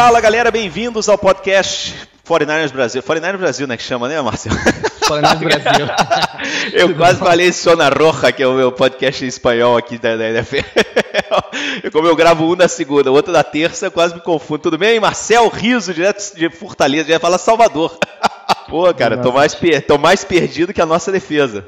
Fala galera, bem-vindos ao podcast 49ers Brasil. 49ers Brasil, né? Que chama, né, Marcelo? 49ers Brasil. Eu quase falei Sona Roja, que é o meu podcast em espanhol aqui da, da NFL. Como eu gravo um na segunda, outro na terça, quase me confundo. Tudo bem? Marcel Riso, direto de Fortaleza, já fala Salvador. Pô, cara, tô mais, per- tô mais perdido que a nossa defesa.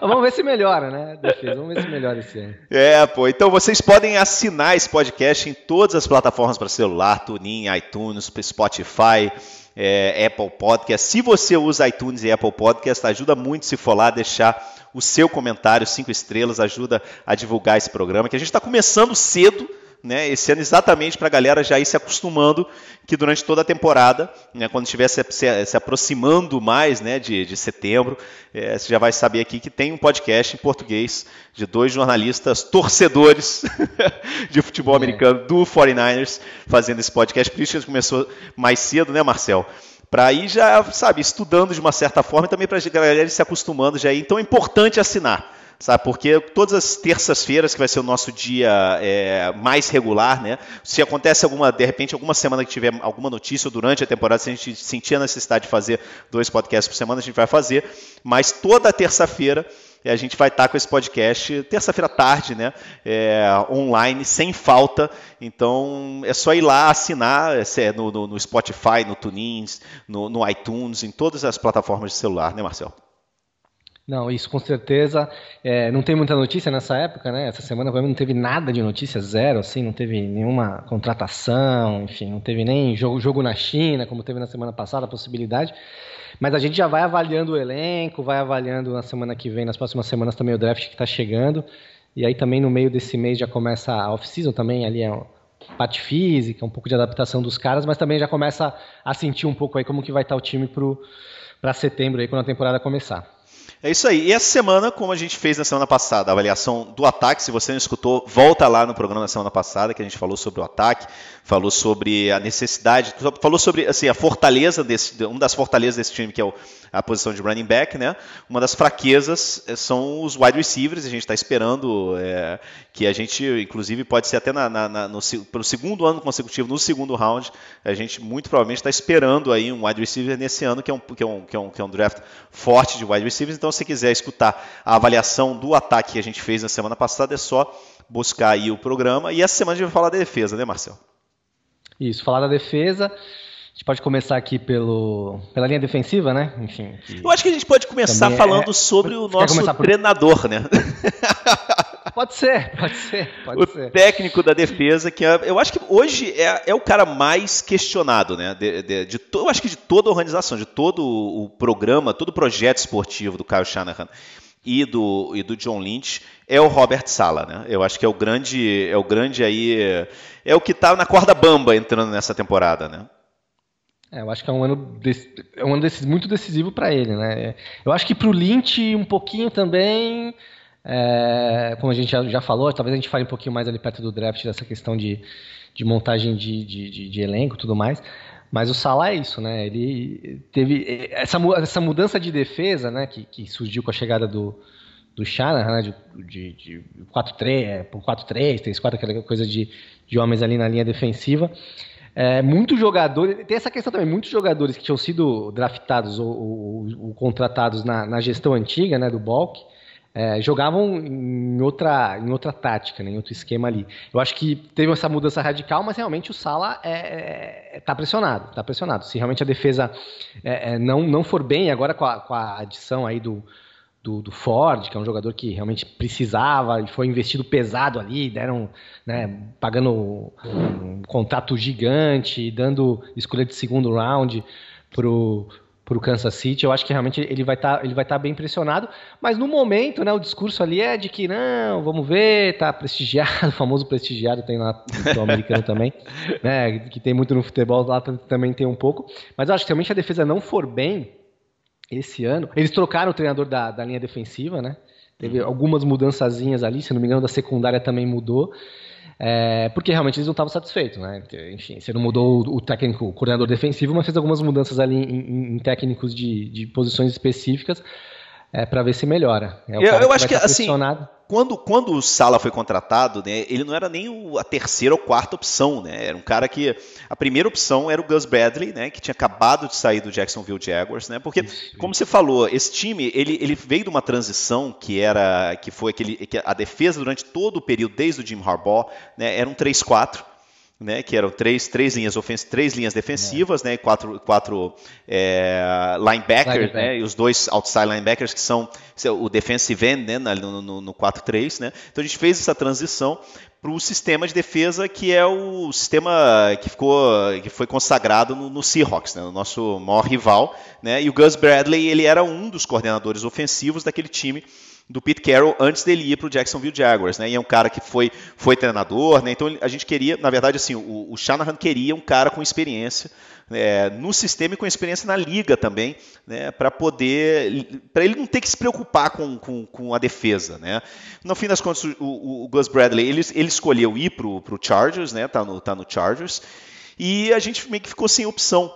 Vamos ver se melhora, né? Defesa. Vamos ver se melhora esse ano. É, pô. Então vocês podem assinar esse podcast em todas as plataformas para celular, TuneIn, iTunes, Spotify, é, Apple Podcast. Se você usa iTunes e Apple Podcast, ajuda muito se for lá deixar o seu comentário, cinco estrelas, ajuda a divulgar esse programa, que a gente está começando cedo, né, esse ano exatamente para a galera já ir se acostumando que durante toda a temporada, né, quando estiver se, se- se aproximando mais né, de, de setembro, eh, você já vai saber aqui que tem um podcast em português de dois jornalistas torcedores de futebol americano do 49ers fazendo esse podcast. Por isso que a gente começou mais cedo, né, Marcel? Para ir já, sabe, estudando de uma certa forma e também para a galera ir se acostumando já. ir. Então é importante assinar sabe? Porque todas as terças-feiras, que vai ser o nosso dia é, mais regular, né? Se acontece alguma, de repente, alguma semana que tiver alguma notícia durante a temporada, se a gente sentir a necessidade de fazer dois podcasts por semana, a gente vai fazer. Mas toda terça-feira a gente vai estar com esse podcast, terça-feira tarde, né? É, online, sem falta. Então é só ir lá assinar se é no, no- no Spotify, no TuneIn, no, no iTunes, em todas as plataformas de celular, né, Marcel? Não, isso com certeza. É, não tem muita notícia nessa época, né? Essa semana pelo menos, não teve nada de notícia, zero, assim, não teve nenhuma contratação, enfim, não teve nem jogo, jogo na China, como teve na semana passada, a possibilidade. Mas a gente já vai avaliando o elenco, vai avaliando na semana que vem, nas próximas semanas também o draft que está chegando. E aí também no meio desse mês já começa a off-season também, ali é parte física, um pouco de adaptação dos caras, mas também já começa a sentir um pouco aí como que vai estar o time para setembro aí, quando a temporada começar. É isso aí. E essa semana, como a gente fez na semana passada, a avaliação do ataque, se você não escutou, volta lá no programa da semana passada, que a gente falou sobre o ataque, falou sobre a necessidade, falou sobre assim, a fortaleza desse, uma das fortalezas desse time, que é a posição de running back, né? Uma das fraquezas eh, são os wide receivers, a gente está esperando é, que a gente, inclusive, pode ser até na, na- na- no, pelo segundo ano consecutivo, no segundo round, a gente muito provavelmente está esperando aí um wide receiver nesse ano, que é um, que é um, que é um, que é um draft forte de wide receivers. Então, se quiser escutar a avaliação do ataque que a gente fez na semana passada, é só buscar aí o programa. E essa semana a gente vai falar da defesa, né, Marcel? Isso, falar da defesa. A gente pode começar aqui pelo, pela linha defensiva, né? Enfim. Eu acho que a gente pode começar é- falando sobre o nosso por- treinador, né? Pode ser, pode ser, pode o ser. técnico da defesa, que é- eu acho que hoje é, é o cara mais questionado, né? De, de- de to- eu acho que de toda a organização, de todo o, programa, todo o projeto esportivo do Kyle Shanahan e do, e do John Lynch é o Robert Sala, né? Eu acho que é o grande, é o grande aí, é o que está na corda bamba entrando nessa temporada, né? É, eu acho que é um ano, desse- é um ano desses, muito decisivo para ele, né? Eu acho que para o Lynch um pouquinho também, é, como a gente já, já falou, talvez a gente fale um pouquinho mais ali perto do draft dessa questão de, de montagem de, de, de- de elenco e tudo mais. Mas o Salah é isso, né? Ele teve essa, essa mudança de defesa, né? Que, que surgiu com a chegada do, do Shanahan, né? De, de, de 4-3, é, por 4-3, 3-4, aquela coisa de, de homens ali na linha defensiva. É, muitos jogadores, tem essa questão também, muitos jogadores que tinham sido draftados ou, ou- ou contratados na, na gestão antiga, né, do Balk, é, jogavam em outra, em outra tática, né, em outro esquema ali. Eu acho que teve essa mudança radical, mas realmente o Sala é, é, tá pressionado, tá pressionado. Se realmente a defesa é, é, não, não for bem, agora com a, com a adição aí do, do, do Ford, que é um jogador que realmente precisava e foi investido pesado ali, deram, né, pagando um contrato gigante, dando escolha de segundo round pro para o Kansas City. Eu acho que realmente ele vai estar tá, ele vai estar tá bem pressionado, mas no momento, né, o discurso ali é de que não, vamos ver, tá prestigiado, o famoso prestigiado tem lá no americano também, né, que tem muito no futebol lá também tem um pouco. Mas eu acho que realmente a defesa não for bem esse ano, eles trocaram o treinador da, da linha defensiva, né? Teve uhum. algumas mudançazinhas ali, se não me engano, da secundária também mudou. É, porque realmente eles não estavam satisfeitos, né? Enfim, você não mudou o, técnico, o coordenador defensivo, mas fez algumas mudanças ali em, em técnicos de, de posições específicas é, para ver se melhora. É eu, eu acho que assim, quando, quando o Sala foi contratado, né, ele não era nem o, a terceira ou quarta opção, né? Era um cara que a primeira opção era o Gus Bradley, né, que tinha acabado de sair do Jacksonville Jaguars, né? Porque Isso. como você falou, esse time ele, ele veio de uma transição que era que foi aquele que a defesa durante todo o período desde o Jim Harbaugh, né, era um 3-4 né, que eram três, três linhas ofens três linhas defensivas, é. né, quatro, quatro é, linebackers, né, e os dois outside linebackers que são o defensive end, né, no, no, no 4-3, né. Então a gente fez essa transição para o sistema de defesa que é o sistema que ficou que foi consagrado no, no Seahawks, né, no nosso maior rival, né, e o Gus Bradley ele era um dos coordenadores ofensivos daquele time do Pete Carroll antes dele ir para o Jacksonville Jaguars, né? E é um cara que foi, foi treinador, né? Então a gente queria, na verdade, assim, o, o Shanahan queria um cara com experiência é, no sistema e com experiência na liga também, né? Para poder, para ele não ter que se preocupar com, com, com, a defesa, né? No fim das contas, o, o, Gus Bradley ele, ele escolheu ir para o Chargers, né? Tá no, tá no Chargers. E a gente meio que ficou sem opção.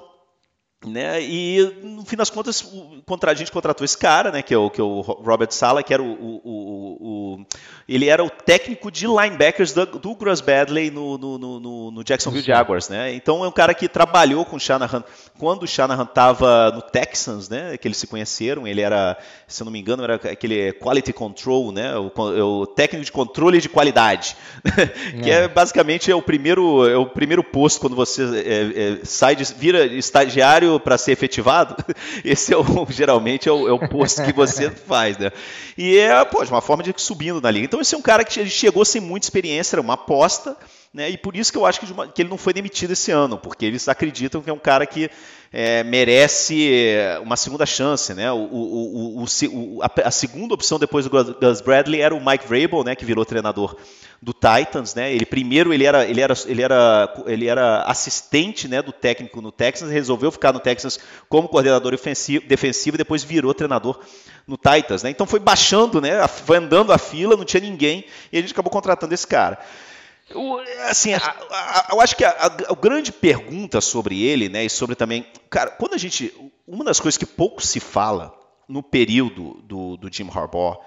Né? E no fim das contas, contra, a gente contratou esse cara, né? que, é o, que é o Robert Sala, que era o, o, o, ele era o técnico de linebackers do, do Gus Badley no, no, no, no Jacksonville Jaguars. Né? Então é um cara que trabalhou com o Shanahan quando o Shanahan estava no Texans, né? que eles se conheceram. Ele era, se eu não me engano, era aquele quality control, né? o, o técnico de controle de qualidade, que é. é basicamente é o primeiro é o primeiro posto quando você é, é, sai de, vira estagiário para ser efetivado, esse é o, geralmente é o, é o posto que você faz, né? E é, pô, uma forma de ir subindo na liga. Então esse é um cara que chegou sem muita experiência, era uma aposta, né? E por isso que eu acho que, que ele não foi demitido esse ano, porque eles acreditam que é um cara que é, merece uma segunda chance, né? O, o, o, a, a, segunda opção depois do Gus Bradley era o Mike Vrabel, né? Que virou treinador do Titans, né? Ele primeiro ele era ele era ele era ele era assistente, né, do técnico no Texans, resolveu ficar no Texans como coordenador ofensivo, defensivo, e depois virou treinador no Titans, né? Então foi baixando, né? Foi andando a fila, não tinha ninguém e a gente acabou contratando esse cara. Assim, a, a, eu acho que a, a, grande pergunta sobre ele, né, e sobre também, cara, quando a gente, uma das coisas que pouco se fala no período do, do Jim Harbaugh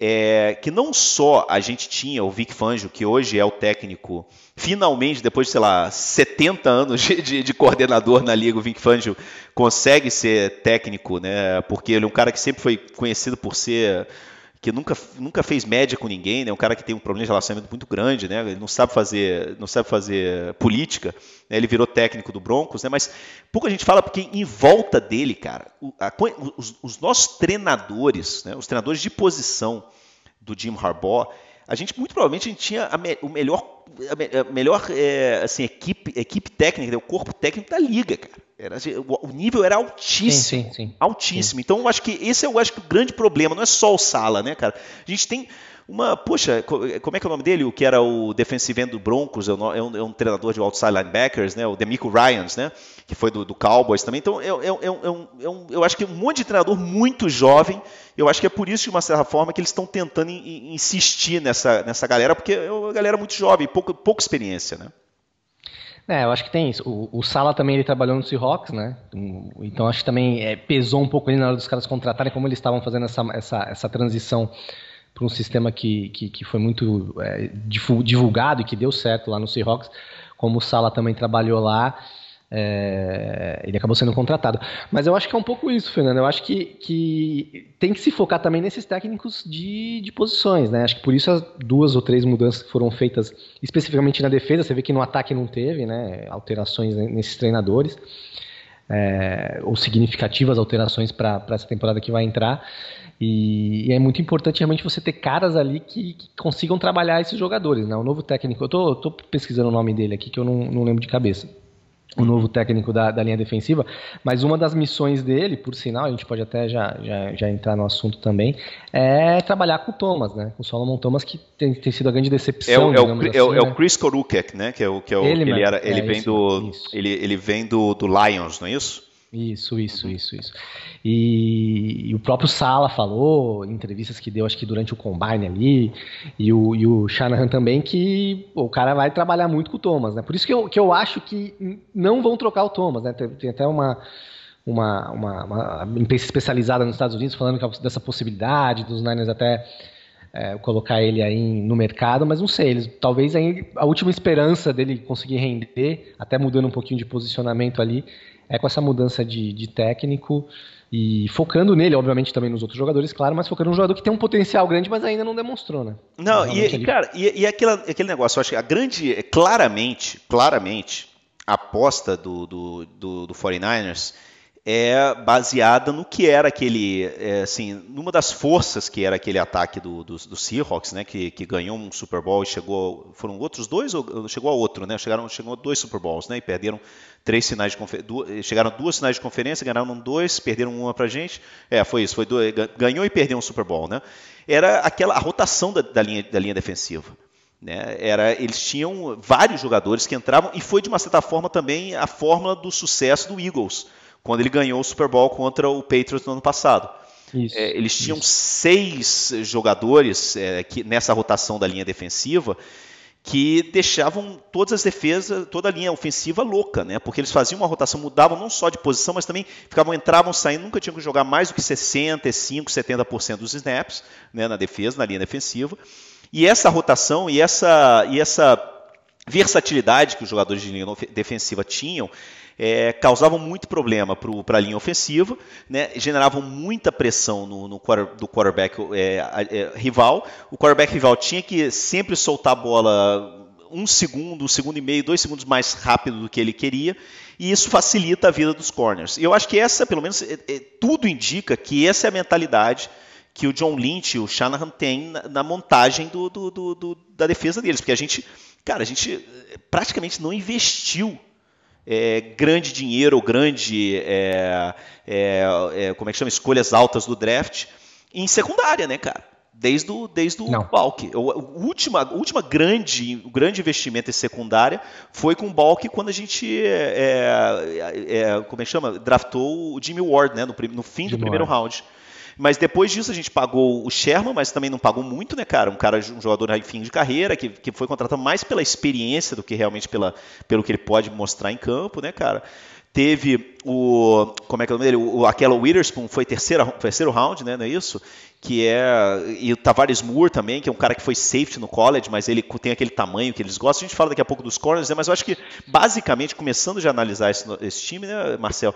é que não só a gente tinha o Vic Fangio, que hoje é o técnico, finalmente, depois de, sei lá, 70 anos de, de, de, coordenador na liga, o Vic Fangio consegue ser técnico, né? Porque ele é um cara que sempre foi conhecido por ser que nunca, nunca fez média com ninguém, né? Um cara que tem um problema de relacionamento muito grande, né? Ele não sabe fazer, não sabe fazer política. Né? Ele virou técnico do Broncos, né? Mas pouca gente fala porque em volta dele, cara, o, a, os, os, nossos treinadores, né? Os treinadores de posição do Jim Harbaugh, a gente muito provavelmente a gente tinha a me, o melhor, a, a melhor é, assim equipe, equipe técnica, né? o corpo técnico da liga, cara. Era, assim, o nível era altíssimo. Sim, sim, sim. Altíssimo. Então, eu acho que esse é eu acho que o grande problema, não é só o Sala, né, cara? A gente tem uma. Poxa, como é que é o nome dele? O que era o defensive end do Broncos, é um, é um treinador de outside linebackers, né? O Demico Ryans, né? Que foi do, do Cowboys também. Então, eu, eu, eu, eu, eu acho que um monte de treinador muito jovem. Eu acho que é por isso, de uma certa forma, que eles estão tentando insistir nessa, nessa galera, porque é uma galera muito jovem, pouca, pouca experiência, né? É, eu acho que tem isso. O, o Sala também ele trabalhou no Seahawks, né? Então acho que também é, pesou um pouco ali na hora dos caras contratarem, como eles estavam fazendo essa, essa, essa transição para um sistema que, que, que foi muito é, divulgado e que deu certo lá no Seahawks. Como o Sala também trabalhou lá, é, ele acabou sendo contratado. Mas eu acho que é um pouco isso, Fernando. Eu acho que, que tem que se focar também nesses técnicos de, de posições, né? Acho que por isso as duas ou três mudanças que foram feitas especificamente na defesa, você vê que no ataque não teve, né? Alterações nesses treinadores. É, ou significativas alterações para essa temporada que vai entrar. E, e, é muito importante realmente você ter caras ali que, que, consigam trabalhar esses jogadores. Né? O novo técnico, eu estou pesquisando o nome dele aqui que eu não, não lembro de cabeça o novo técnico da, da, linha defensiva, mas uma das missões dele, por sinal, a gente pode até já, já, já entrar no assunto também, é trabalhar com o Thomas, né? Com o Solomon Thomas, que tem, tem sido a grande decepção. É o, é o, assim, é o, né? é o Chris Korukek, né? Que é o que é o, ele, ele, era, ele é vem isso, do isso. ele, ele vem do, do Lions, não é isso? Isso, isso, isso, isso. E, e, o próprio Sala falou, em entrevistas que deu, acho que durante o Combine ali, e o, e o Shanahan também, que o cara vai trabalhar muito com o Thomas, né? Por isso que eu, que eu acho que não vão trocar o Thomas, né? Tem, tem até uma, uma, uma, uma, imprensa especializada nos Estados Unidos falando dessa possibilidade dos Niners até é, colocar ele aí no mercado, mas não sei, eles, talvez aí, a última esperança dele conseguir render, até mudando um pouquinho de posicionamento ali, é com essa mudança de, de técnico e focando nele, obviamente também nos outros jogadores, claro, mas focando num jogador que tem um potencial grande, mas ainda não demonstrou, né? Não, e, ele... cara, e, e aquele, aquele negócio, eu acho que a grande, claramente, claramente, a aposta do, do, do, do 49ers é baseada no que era aquele, é, assim, numa das forças que era aquele ataque do, do, do Seahawks, né, que, que, ganhou um Super Bowl e chegou, foram outros dois ou chegou a outro, né, chegaram, chegou a dois Super Bowls, né, e perderam três finais de conferência, chegaram duas finais de conferência, ganharam dois, perderam uma pra gente, é, foi isso, foi dois, ganhou e perdeu um Super Bowl, né, era aquela, a rotação da, da linha, da linha defensiva. Né, era, eles tinham vários jogadores que entravam e foi de uma certa forma também a fórmula do sucesso do Eagles quando ele ganhou o Super Bowl contra o Patriots no ano passado. É, eles tinham isso. seis jogadores é, que, nessa rotação da linha defensiva que deixavam todas as defesas, toda a linha ofensiva louca, né? Porque eles faziam uma rotação, mudavam não só de posição, mas também ficavam entravam, saindo, nunca tinham que jogar mais do que 65, 70% dos snaps, né, na defesa, na linha defensiva. E essa rotação e essa e essa versatilidade que os jogadores de linha defensiva tinham é, causavam muito problema para a linha ofensiva, né, generavam muita pressão no, no do quarterback é, é, rival. O quarterback rival tinha que sempre soltar a bola um segundo, um segundo e meio, dois segundos mais rápido do que ele queria, e isso facilita a vida dos corners. Eu acho que essa, pelo menos, é, é, tudo indica que essa é a mentalidade que o John Lynch e o Shanahan têm na, na montagem do, do, do, da defesa deles, porque a gente, cara, a gente praticamente não investiu é, grande dinheiro ou grande é, é, é, como é que chama escolhas altas do draft em secundária, né, cara? Desde o, desde o Balk. O, o, última, última grande, o grande investimento em secundária foi com o Balk quando a gente é, é, como é que chama? draftou o Jimmy Ward né, no, no fim Jimmy do primeiro Ward. round. Mas depois disso a gente pagou o Sherman, mas também não pagou muito, né, cara? Um cara, um jogador em fim de carreira, que, que foi contratado mais pela experiência do que realmente pela, pelo que ele pode mostrar em campo, né, cara? Teve o. Como é que é o nome dele? O, aquela Witherspoon foi terceira, terceiro round, né? Não é isso? Que é. E o Tavares Moore também, que é um cara que foi safety no college, mas ele tem aquele tamanho que eles gostam. A gente fala daqui a pouco dos corners, né? Mas eu acho que, basicamente, começando já a analisar esse, esse time, né, Marcel?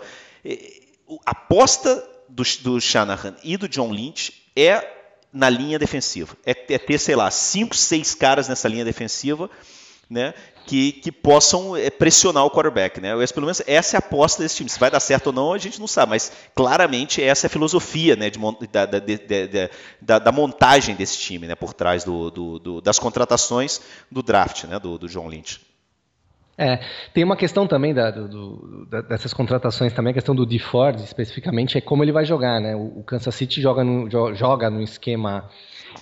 A aposta do, do Shanahan e do John Lynch é na linha defensiva. É, é, ter, sei lá, cinco, seis caras nessa linha defensiva né, que, que possam é, pressionar o quarterback. Né? Esse, pelo menos essa é a aposta desse time. Se vai dar certo ou não, a gente não sabe, mas claramente essa é a filosofia né, de, da, da, de, da, da, montagem desse time né, por trás do, do, do, das contratações do draft né, do, do John Lynch. É, tem uma questão também da, do, do, dessas contratações também, a questão do DeFord especificamente, é como ele vai jogar, né? O, o Kansas City joga no, joga no esquema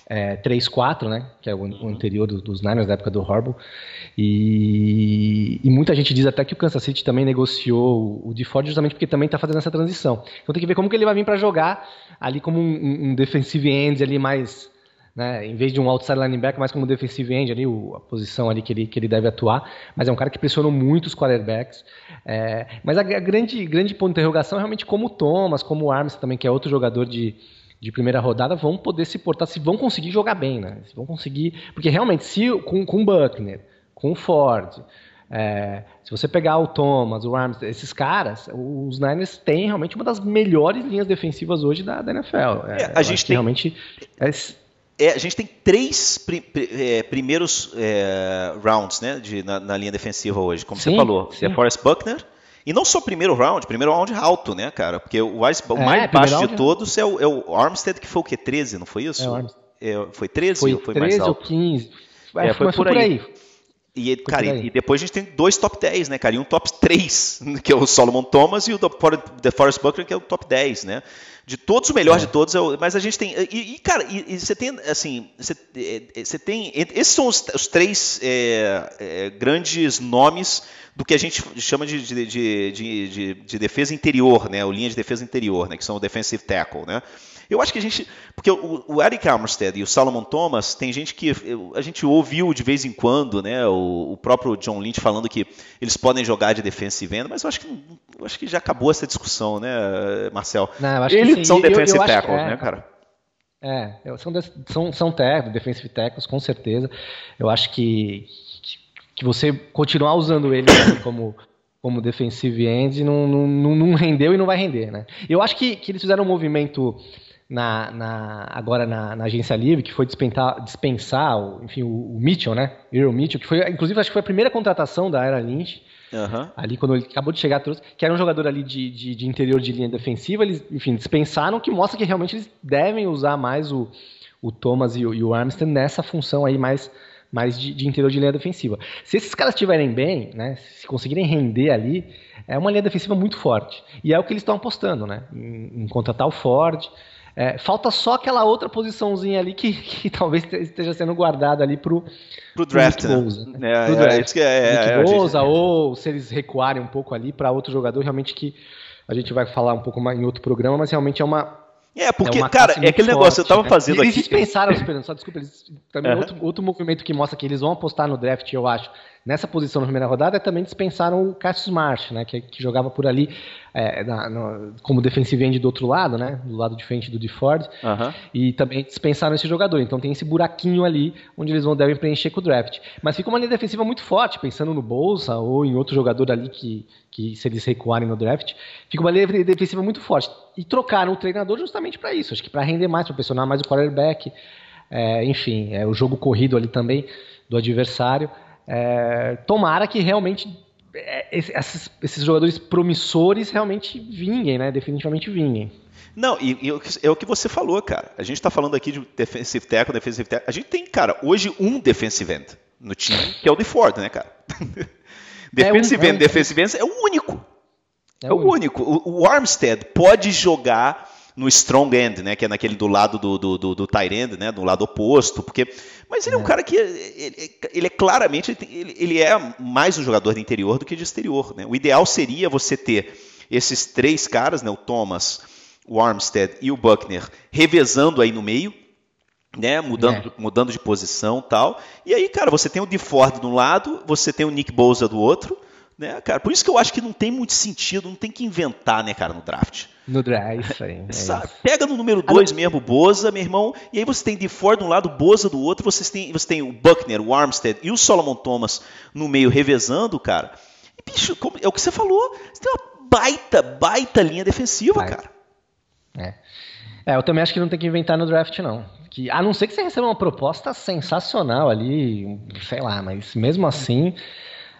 é, 3-4, né? Que é o, o anterior do, dos Niners, da época do Horrible. E, e, muita gente diz até que o Kansas City também negociou o DeFord justamente porque também está fazendo essa transição. Então tem que ver como que ele vai vir para jogar ali como um, um defensive end ali mais né? Em vez de um outside linebacker, mais como defensive end ali, o, a posição ali que ele, que ele deve atuar. Mas é um cara que pressionou muito os quarterbacks. É, mas a, a, grande, grande ponto de interrogação é realmente como o Thomas, como o Arms também, que é outro jogador de, de primeira rodada, vão poder se portar, se vão conseguir jogar bem, né? Se vão conseguir. Porque realmente, se com, com o Buckner, com o Ford. É, se você pegar o Thomas, o Arms, esses caras, os Niners têm realmente uma das melhores linhas defensivas hoje da, da NFL. É, é a gente tem, realmente é, é, a gente tem três pri, é, primeiros é, rounds né, de, na, na, linha defensiva hoje, como sim, você falou. Sim. É Forrest Buckner. E não só primeiro round, primeiro round alto, né, cara? Porque o mais, o é, mais baixo de todos é o, é o, Armstead, que foi o quê? 13, não foi isso? É, foi 13 foi ou foi 13 mais alto? ou 15. É, foi, por, por aí. aí. E, cara, e, depois a gente tem dois top 10, né, cara? E um top 3, que é o Solomon Thomas, e o The Forest Buckner, que é o top 10, né? De todos, o melhor é. de todos, é o, mas a gente tem. E, e cara, e, você tem, assim, você, é, você, tem. Esses são os, os três é, é, grandes nomes do que a gente chama de, de, de, de, defesa interior, né? O linha de defesa interior, né? Que são o defensive tackle, né? Eu acho que a gente. Porque o, o Eric Armstead e o Salomon Thomas, tem gente que. A gente ouviu de vez em quando, né? O, o próprio John Lynch falando que eles podem jogar de defensive end, mas eu acho que, eu acho que já acabou essa discussão, né, Marcel? Não, eles são defensive eu, eu tackle, é, né, cara? É, são, são, são tackles, defensive tackles, com certeza. Eu acho que, que você continuar usando ele como como defensive end não, não, não, rendeu e não vai render, né? Eu acho que, que eles fizeram um movimento na, na, agora na, na, agência livre, que foi dispensar, dispensar o, enfim, o, o, Mitchell, né? Earl Mitchell, que foi, inclusive, acho que foi a primeira contratação da Era Lynch. Uhum. Ali, quando ele acabou de chegar, trouxe, que era um jogador ali de, de, de, interior de linha defensiva, eles, enfim, dispensaram, que mostra que realmente eles devem usar mais o, o Thomas e o, e o Armstead nessa função aí mais, mais de, de, interior de linha defensiva. Se esses caras estiverem bem, né, se conseguirem render ali, é uma linha defensiva muito forte. E é o que eles estão apostando, né? Em, em contratar o Ford, é, falta só aquela outra posiçãozinha ali que, que talvez esteja sendo guardada ali pro, pro draft. Pro né? né? É, pro draft. É, isso que é, é, gente... ou se eles recuarem um pouco ali para outro jogador, realmente que a gente vai falar um pouco mais em outro programa, mas realmente é uma é, porque, é cara, é aquele forte, negócio, eu tava né? fazendo eles aqui. Eles dispensaram, só desculpa, eles, também uhum. outro, outro movimento que mostra que eles vão apostar no draft, eu acho, nessa posição na primeira rodada, também dispensaram o Cassius Marsh, né, que, que jogava por ali é, na, no, como defensive end do outro lado, né, do lado de frente do DeFord, uhum. e também dispensaram esse jogador. Então tem esse buraquinho ali onde eles vão devem preencher com o draft. Mas fica uma linha defensiva muito forte, pensando no Bolsa ou em outro jogador ali que, que se eles recuarem no draft, fica uma linha defensiva muito forte. E trocaram o treinador justamente para isso, acho que para render mais, para pressionar mais o quarterback, é, enfim, é, o jogo corrido ali também do adversário. É, tomara que realmente esses, esses, jogadores promissores realmente vinguem, né? Definitivamente vinguem. Não, e, e, é o que você falou, cara. A gente está falando aqui de defensive tackle, defensive tackle. A gente tem, cara, hoje um defensive end no time, que é o de Ford, né, cara? defensive é um, end, é um, defensive end é o único. É, é o único. único. O, o Armstead pode jogar no strong end, né, que é naquele do lado do, do, do, do tight end, né, do lado oposto, porque, mas ele é, é um cara que ele, ele é claramente ele, ele, é mais um jogador de interior do que de exterior, né? O ideal seria você ter esses três caras, né, o Thomas, o Armstead e o Buckner, revezando aí no meio, né, mudando, é. mudando de posição, tal. E aí, cara, você tem o DeFord de um lado, você tem o Nick Bosa do outro, né, cara? Por isso que eu acho que não tem muito sentido, não tem que inventar, né, cara, no draft. No draft, é isso aí. É. Pega no número 2 mesmo, Boza, meu irmão, e aí você tem de Ford de um lado, Boza do outro, você tem, você tem o Buckner, o Armstead e o Solomon Thomas no meio revezando, cara. E, bicho, como, é o que você falou, você tem uma baita, baita linha defensiva, baita. cara. É. é, eu também acho que não tem que inventar no draft, não. Que, a não ser que você receba uma proposta sensacional ali, sei lá, mas mesmo assim.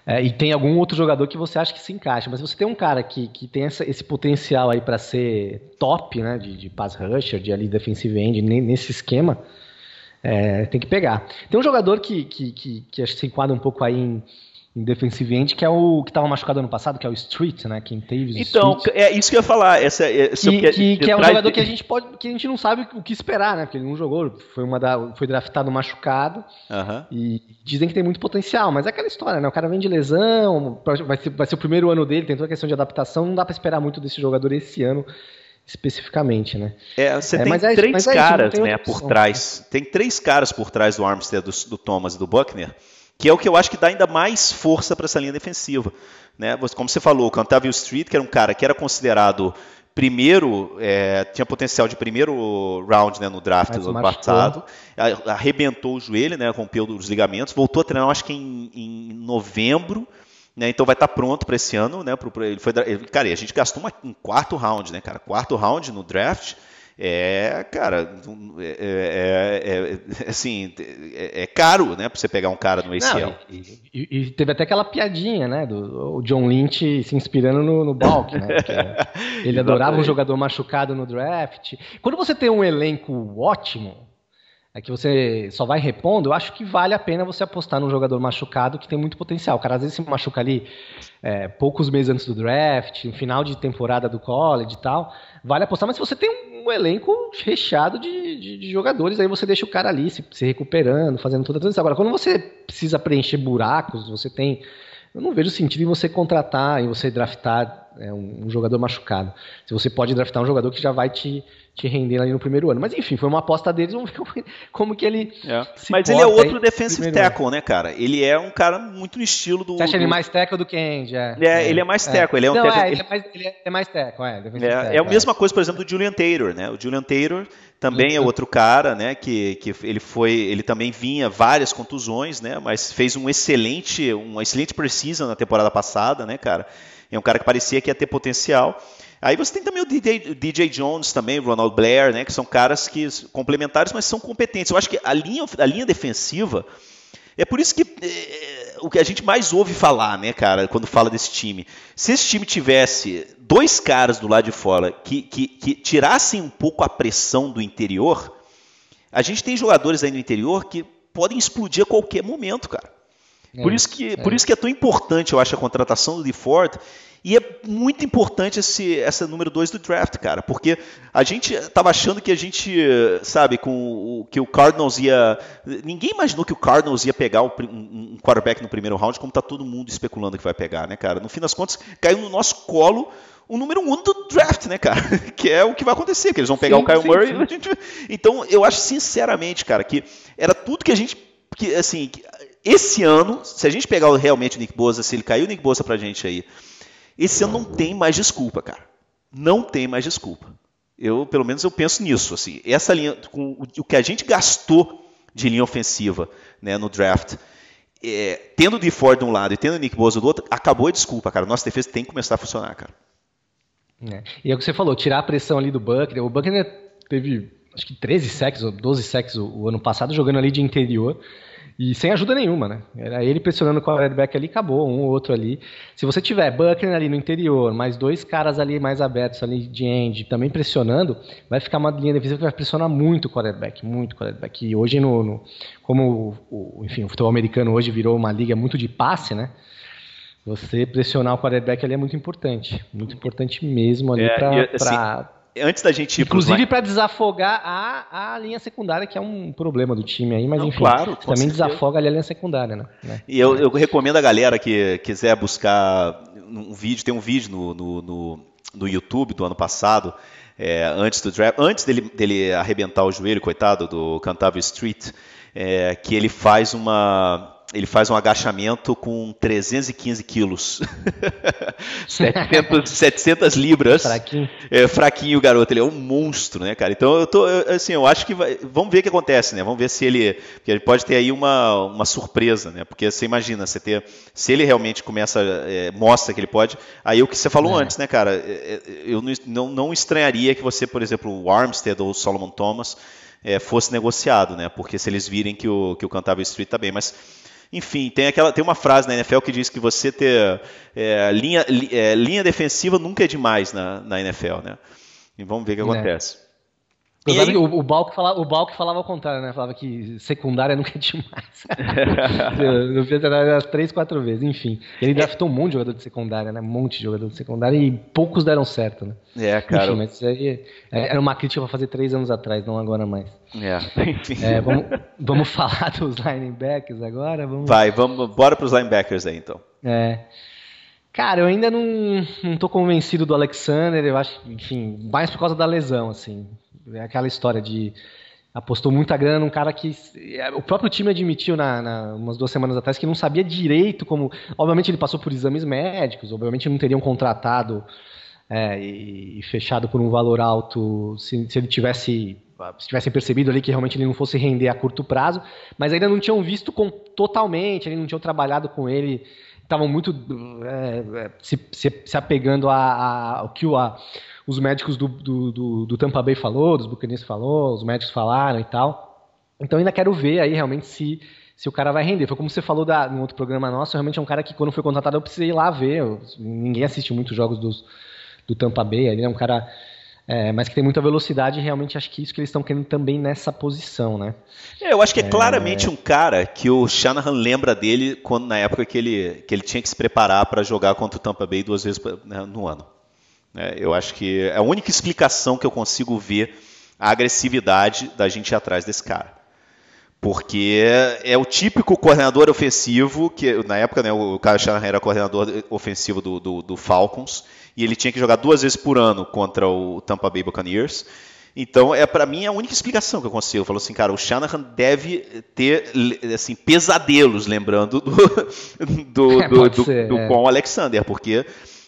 É, e tem algum outro jogador que você acha que se encaixa, mas você tem um cara que, que tem essa, esse potencial aí para ser top, né, de, de pass rusher, de ali defensive end, nesse esquema, é, tem que pegar. Tem um jogador que, que, que, que acho que se enquadra um pouco aí em, em defensive end, que é o que estava machucado ano passado, que é o Street, né? Quem teve Então, Street. é isso que eu ia falar. Essa, essa que, que, que é um jogador de... que a gente pode, que a gente não sabe o que esperar, né? Porque ele não jogou, foi uma da, foi draftado machucado uh -huh. e dizem que tem muito potencial, mas é aquela história, né? O cara vem de lesão, vai ser, vai ser o primeiro ano dele, tem toda a questão de adaptação, não dá para esperar muito desse jogador esse ano especificamente, né? É, você é, tem é, três é caras, né, por trás. Tem três caras por trás do Armstead, do, do Thomas e do Buckner que é o que eu acho que dá ainda mais força para essa linha defensiva. Né? Como você falou, o Cantavio Street, que era um cara que era considerado primeiro, é, tinha potencial de primeiro round né, no draft do ano passado, arrebentou o joelho, né, rompeu os ligamentos, voltou a treinar acho que em, em novembro, né, então vai estar pronto para esse ano, né, pro, ele foi, ele, cara, a gente gastou uma, um quarto round, né, cara, quarto round no draft, é, cara, é, é, é assim, é, é, caro, né, para você pegar um cara no ACL. Não, e, e, e, teve até aquela piadinha, né, do John Lynch se inspirando no, no Balk, né, ele adorava um jogador machucado no draft. Quando você tem um elenco ótimo, é que você só vai repondo, eu acho que vale a pena você apostar num jogador machucado que tem muito potencial. O cara às vezes se machuca ali é, poucos meses antes do draft, no final de temporada do college e tal. Vale apostar, mas se você tem um, um elenco recheado de, de, de, jogadores, aí você deixa o cara ali se, se recuperando, fazendo toda a transição. Agora, quando você precisa preencher buracos, você tem. Eu não vejo sentido em você contratar, em você draftar é, um, um jogador machucado. Se você pode draftar um jogador que já vai te te render ali no primeiro ano. Mas enfim, foi uma aposta deles, vamos ver como, como que ele. É. Mas ele é outro defensive tackle, ano. né, cara? Ele é um cara muito no estilo do. Você acha do... ele mais tackle do que end? É, é, é. ele é mais tackle. Ele é um Não, tackle... é, ele, é mais, ele é mais tackle, é. É, tackle, é a mesma coisa, por exemplo, do Julian Taylor, né? O Julian Taylor também é outro cara, né? Que, que ele foi, ele também vinha várias contusões, né? Mas fez um excelente, uma excelente precisão na temporada passada, né, cara? É um cara que parecia que ia ter potencial. Aí você tem também o DJ, DJ Jones também, o Ronald Blair, né, que são caras que complementares, mas são competentes. Eu acho que a linha, a linha defensiva é por isso que é, o que a gente mais ouve falar, né, cara, quando fala desse time. Se esse time tivesse dois caras do lado de fora que, que, que tirassem um pouco a pressão do interior, a gente tem jogadores aí no interior que podem explodir a qualquer momento, cara. É, por, isso que, é. por isso que é tão importante, eu acho, a contratação do DeFord e é muito importante esse, essa número 2 do draft, cara, porque a gente estava achando que a gente, sabe, com o, que o Cardinals ia. Ninguém imaginou que o Cardinals ia pegar um, quarterback no primeiro round, como está todo mundo especulando que vai pegar, né, cara? No fim das contas, caiu no nosso colo o número um do draft, né, cara? Que é o que vai acontecer, que eles vão pegar sim, o Kyle sim, Murray. Sim. Gente... Então, eu acho sinceramente, cara, que era tudo que a gente. Que, assim, esse ano, se a gente pegar realmente o Nick Bosa, se ele caiu o Nick Bosa pra gente aí esse ano não tem mais desculpa, cara. Não tem mais desculpa. Eu, pelo menos, eu penso nisso. Assim, essa linha, com o que a gente gastou de linha ofensiva né, no draft, é, tendo o DeFord de um lado e tendo o Nick Bosa do outro, acabou a desculpa, cara. Nossa defesa tem que começar a funcionar, cara. É. E é o que você falou, tirar a pressão ali do Buckner. O Buckner teve, acho que 13 sacks ou 12 sacks o, o ano passado, jogando ali de interior. E sem ajuda nenhuma, né? Era ele pressionando o quarterback ali, acabou, um ou outro ali. Se você tiver Buckner ali no interior, mais dois caras ali mais abertos ali de end, também pressionando, vai ficar uma linha defensiva que vai pressionar muito o quarterback, muito o quarterback. E hoje, no, no como o, enfim, o futebol americano hoje virou uma liga muito de passe, né? Você pressionar o quarterback ali é muito importante. Muito importante mesmo ali é, para antes da gente ir Inclusive para desafogar a, a linha secundária, que é um problema do time aí, mas Não, enfim, claro, também certeza. desafoga ali a linha secundária, né? E eu, eu, recomendo a galera que quiser buscar um vídeo, tem um vídeo no, no, no, no YouTube do ano passado, é, antes do draft, antes dele, dele arrebentar o joelho, coitado, do Cantável Street, é, que ele faz uma ele faz um agachamento com 315 quilos. 700, 700 libras. Fraquinho. É, fraquinho o garoto, ele é um monstro, né, cara? Então eu tô, assim, eu acho que vai, vamos ver o que acontece, né? Vamos ver se ele, porque ele pode ter aí uma, uma surpresa, né? Porque você imagina, você ter, se ele realmente começa, é, mostra que ele pode, aí o que você falou é. antes, né, cara? É, é, eu não, não estranharia que você, por exemplo, o Armstead ou o Solomon Thomas é, fosse negociado, né? Porque se eles virem que o, que o Cantável Street tá bem, mas enfim, tem, aquela, tem uma frase na NFL que diz que você ter é, linha, é, linha defensiva nunca é demais na, na NFL, né? E vamos ver o que é. acontece. E aí... o, o, Balk falava, o Balk falava ao contrário, né? Falava que secundária nunca é demais. eu fiz umas três, quatro vezes, enfim. Ele draftou um monte de jogador de secundária, né? Um monte de jogador de secundária e poucos deram certo, né? É, cara. Enfim, mas isso aí é, era uma crítica para fazer três anos atrás, não agora mais. É, enfim. É, vamos, vamos falar dos linebackers agora? Vamos... Vai, vamos, bora para os linebackers aí então. É. Cara, eu ainda não, não tô convencido do Alexander, eu acho, enfim, mais por causa da lesão, assim. É aquela história de apostou muita grana num cara que o próprio time admitiu na, na, umas duas semanas atrás que não sabia direito como. Obviamente ele passou por exames médicos, obviamente não teriam contratado é, e, fechado por um valor alto se, se ele tivesse se tivessem percebido ali que realmente ele não fosse render a curto prazo, mas ainda não tinham visto com, totalmente, ainda não tinham trabalhado com ele, estavam muito é, é se, se, se, apegando ao que o, a, os médicos do, do, do, do Tampa Bay falou, dos Buccaneers falou, os médicos falaram e tal. Então ainda quero ver aí realmente se, se o cara vai render. Foi como você falou da, no outro programa nosso, realmente é um cara que quando foi contratado eu precisei ir lá ver. Eu, ninguém assiste muitos jogos dos, do Tampa Bay, ele é um cara é, mas que tem muita velocidade e realmente acho que isso que eles estão querendo também nessa posição, né? É, eu acho que é, é, claramente um cara que o Shanahan lembra dele quando na época que ele, que ele tinha que se preparar para jogar contra o Tampa Bay duas vezes né, no ano. É, eu acho que é a única explicação que eu consigo ver a agressividade da gente ir atrás desse cara. Porque é o típico coordenador ofensivo, que na época né, o Kyle Shanahan era coordenador ofensivo do, do, do, Falcons, e ele tinha que jogar duas vezes por ano contra o Tampa Bay Buccaneers. Então, é para mim a única explicação que eu consigo. Eu falo assim, cara, o Shanahan deve ter assim, pesadelos lembrando do, do, é, do, do, ser, do é. com Alexander, porque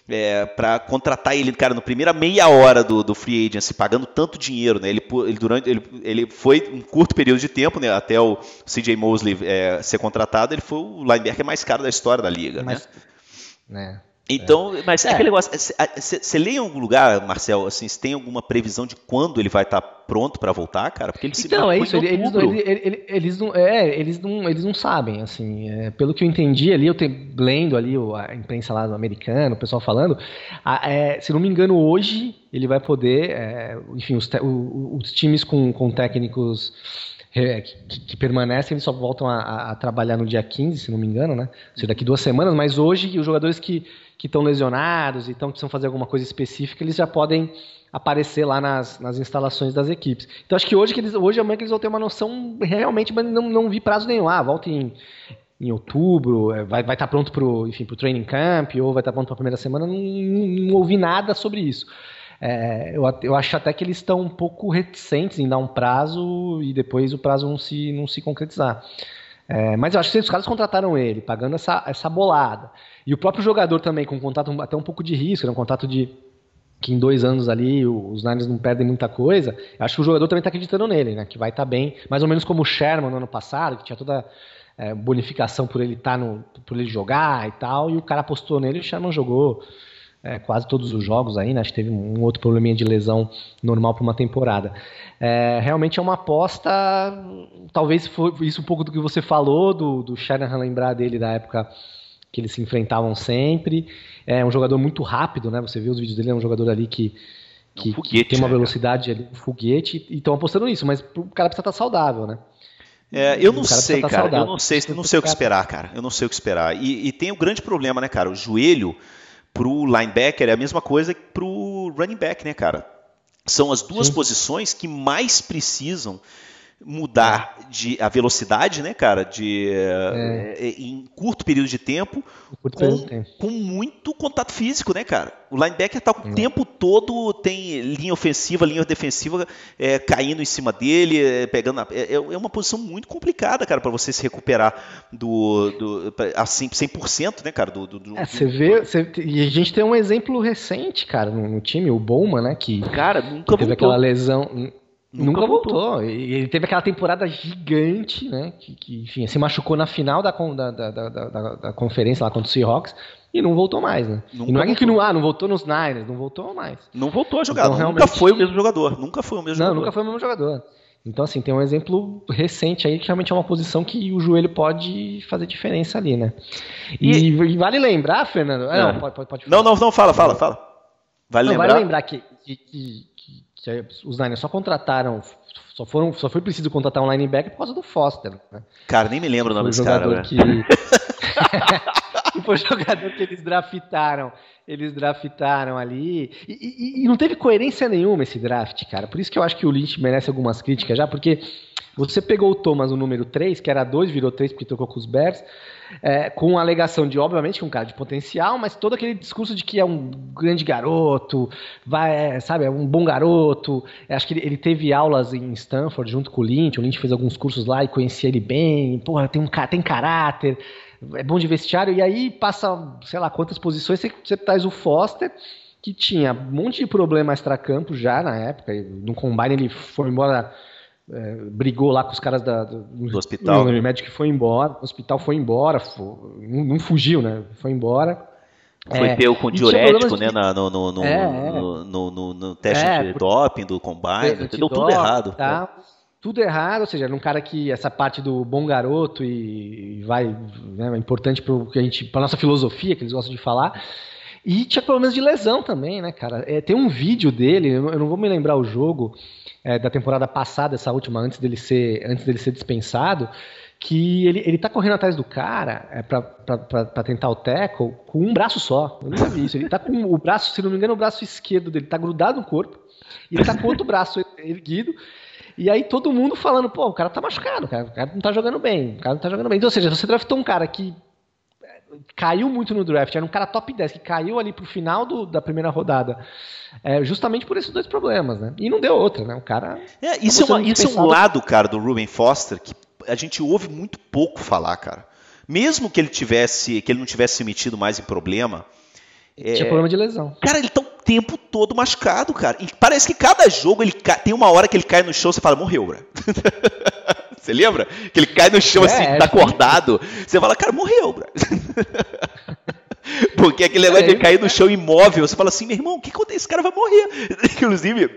é, para contratar ele, cara, no primeira meia hora do, do free agency, pagando tanto dinheiro, né? Ele, ele durante ele, ele foi um curto período de tempo, né? Até o CJ Mosley é, ser contratado, ele foi o linebacker mais caro da história da liga, Mas, né? né? Então, é. mas é. aquele negócio, você lê em algum lugar, Marcel, assim, se tem alguma previsão de quando ele vai estar tá pronto para voltar, cara? Porque ele então, se é isso, eles não, eles, eles, não, é, eles não, eles não sabem, assim, é, pelo que eu entendi ali, eu tenho, lendo ali a imprensa lá do americano, o pessoal falando, a, é, se não me engano, hoje ele vai poder, é, enfim, os, os, times com, com técnicos que, que, permanecem, eles só voltam a, a, trabalhar no dia 15, se não me engano, né? Ou seja, daqui duas semanas, mas hoje os jogadores que que estão lesionados e então precisam fazer alguma coisa específica, eles já podem aparecer lá nas, nas instalações das equipes. Então acho que hoje que eles hoje amanhã que eles vão ter uma noção realmente, mas não, não vi prazo nenhum. Ah, volta em, em outubro, é, vai, vai estar tá pronto para o training camp ou vai estar tá pronto para a primeira semana. Não, não, não, ouvi nada sobre isso. É, eu, eu acho até que eles estão um pouco reticentes em dar um prazo e depois o prazo não se, não se concretizar. É, mas eu acho que os caras contrataram ele, pagando essa, essa bolada. E o próprio jogador também, com contato até um pouco de risco, né? um contato de que em dois anos ali os Niners não perdem muita coisa. Acho que o jogador também está acreditando nele, né? Que vai estar tá bem, mais ou menos como o Sherman no ano passado, que tinha toda é, bonificação por ele estar tá no, por ele jogar e tal, e o cara apostou nele o Sherman jogou é, quase todos os jogos aí, né? Acho que teve um outro probleminha de lesão normal para uma temporada. É, realmente é uma aposta, talvez foi isso um pouco do que você falou, do, do lembrar dele da época que eles se enfrentavam sempre. É um jogador muito rápido, né? Você vê os vídeos dele, é um jogador ali que, que, um foguete, que tem uma né, velocidade ali, um foguete, e estão apostando nisso, mas o cara precisa estar saudável, né? É, eu não sei, cara. Saudável. Eu não sei, eu não sei o que esperar, cara. Eu não sei o que esperar. E, e tem o um grande problema, né, cara? O joelho pro linebacker é a mesma coisa que pro running back, né, cara? São as duas Sim. posições que mais precisam mudar de a velocidade, né, cara, de é. Eh, em curto período de tempo, curto com, de tempo. com muito contato físico, né, cara. O linebacker tá o é. tempo todo tem linha ofensiva, linha defensiva é, caindo em cima dele, é, pegando a, é, é, uma posição muito complicada, cara, para você se recuperar do, do assim 100%, né, cara, do, do, do é, você vê, você, e a gente tem um exemplo recente, cara, no, no time, o Bowman, né, que cara nunca teve voltou. aquela lesão Nunca, Nunca voltou. voltou. Ele teve aquela temporada gigante, né? Que, que enfim, se machucou na final da, da, da, da, da conferência lá contra o Seahawks e não voltou mais, né? Nunca e não é voltou. que não, ah, não voltou nos Niners, não voltou mais. Não voltou a jogar, então, realmente... nunca foi o mesmo jogador. Nunca foi o mesmo não, jogador. nunca foi o mesmo jogador. Então, assim, tem um exemplo recente aí que realmente é uma posição que o joelho pode fazer diferença ali, né? E, e vale lembrar, Fernando. É. Não, pode, pode, pode não, não, não, fala, fala, fala. Vale não, lembrar. Vale lembrar que, que que os Niners só contrataram, só, foram, só foi preciso contratar um linebacker por causa do Foster. Né? Cara, nem me lembro o nome desse cara. Que... foi o jogador que eles draftaram. Eles draftaram ali. E, e, e, não teve coerência nenhuma esse draft, cara. Por isso que eu acho que o Lynch merece algumas críticas já, porque você pegou o Thomas, o número 3, que era 2, virou 3 porque trocou com os Bears é, com a alegação de, obviamente, que é um cara de potencial, mas todo aquele discurso de que é um grande garoto, vai, é, sabe, é um bom garoto. Acho que ele, ele, teve aulas em Stanford junto com o Lynch, o Lynch fez alguns cursos lá e conhecia ele bem, porra, tem, um, tem caráter, é bom de vestiário, e aí passa, sei lá, quantas posições, você, você traz o Foster, que tinha um monte de problema extra-campo já na época, no combine ele foi embora é, brigou lá com os caras da, do, do hospital. O médico foi embora, o hospital foi embora, foi, não, não, fugiu, né? Foi embora. Foi é, pego com diurético, né? Na, no, no, no, é, no, no, no, teste é, de doping, do combine, deu tudo errado. Tá, tudo errado, ou seja, era um cara que essa parte do bom garoto e, vai, né, é importante para a nossa filosofia que eles gostam de falar. E tinha problemas de lesão também, né, cara? É, tem um vídeo dele, eu não vou me lembrar o jogo é, da temporada passada, essa última, antes dele ser, antes dele ser dispensado, que ele, ele tá correndo atrás do cara é, para tentar o tackle com um braço só. Eu nunca vi isso. Ele tá com o braço, se não me engano, o braço esquerdo dele tá grudado no corpo, e ele tá com outro braço erguido. E aí todo mundo falando, pô, o cara tá machucado, cara, o cara não tá jogando bem, o cara não tá jogando bem. Então, ou seja, você draftou um cara que caiu muito no draft, era um cara top 10 que caiu ali pro final do, da primeira rodada, é, justamente por esses dois problemas, né? E não deu outra, né? O cara. É, isso, é, uma, isso é um lado, cara, do Ruben Foster que a gente ouve muito pouco falar, cara. Mesmo que ele tivesse, que ele não tivesse se metido mais em problema. Tinha é... problema de lesão. Cara, ele tá o tempo todo machucado, cara. E parece que cada jogo ele tem uma hora que ele cai no chão, você fala, morreu, bro. Você lembra? Que ele cai no chão é, assim, é, tá acordado. Você fala, cara, morreu, bro. Porque aquele negócio de cair no chão imóvel, você fala assim, meu irmão, o que acontece? Esse cara vai morrer. Inclusive,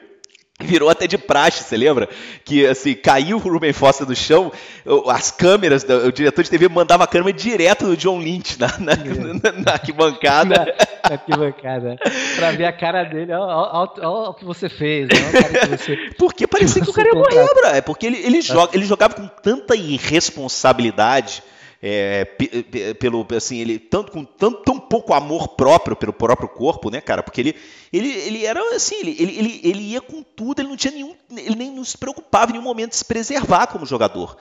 Virou até de praxe, você lembra? Que assim, caiu o Ruben Foster no chão, as câmeras, o diretor de TV mandava a câmera direto no John Lynch na, na, na, na arquibancada. Na, na arquibancada. pra ver a cara dele, olha o que você fez. Você, Porque parecia que, que o cara ia morrer, bro. É porque ele, ele, joga, ele jogava com tanta irresponsabilidade é, pelo assim ele tanto com tanto, tão pouco amor próprio pelo próprio corpo né cara? Porque ele ele, ele era assim ele, ele, ele ia com tudo ele não tinha nenhum ele nem não se preocupava em nenhum momento de se preservar como jogador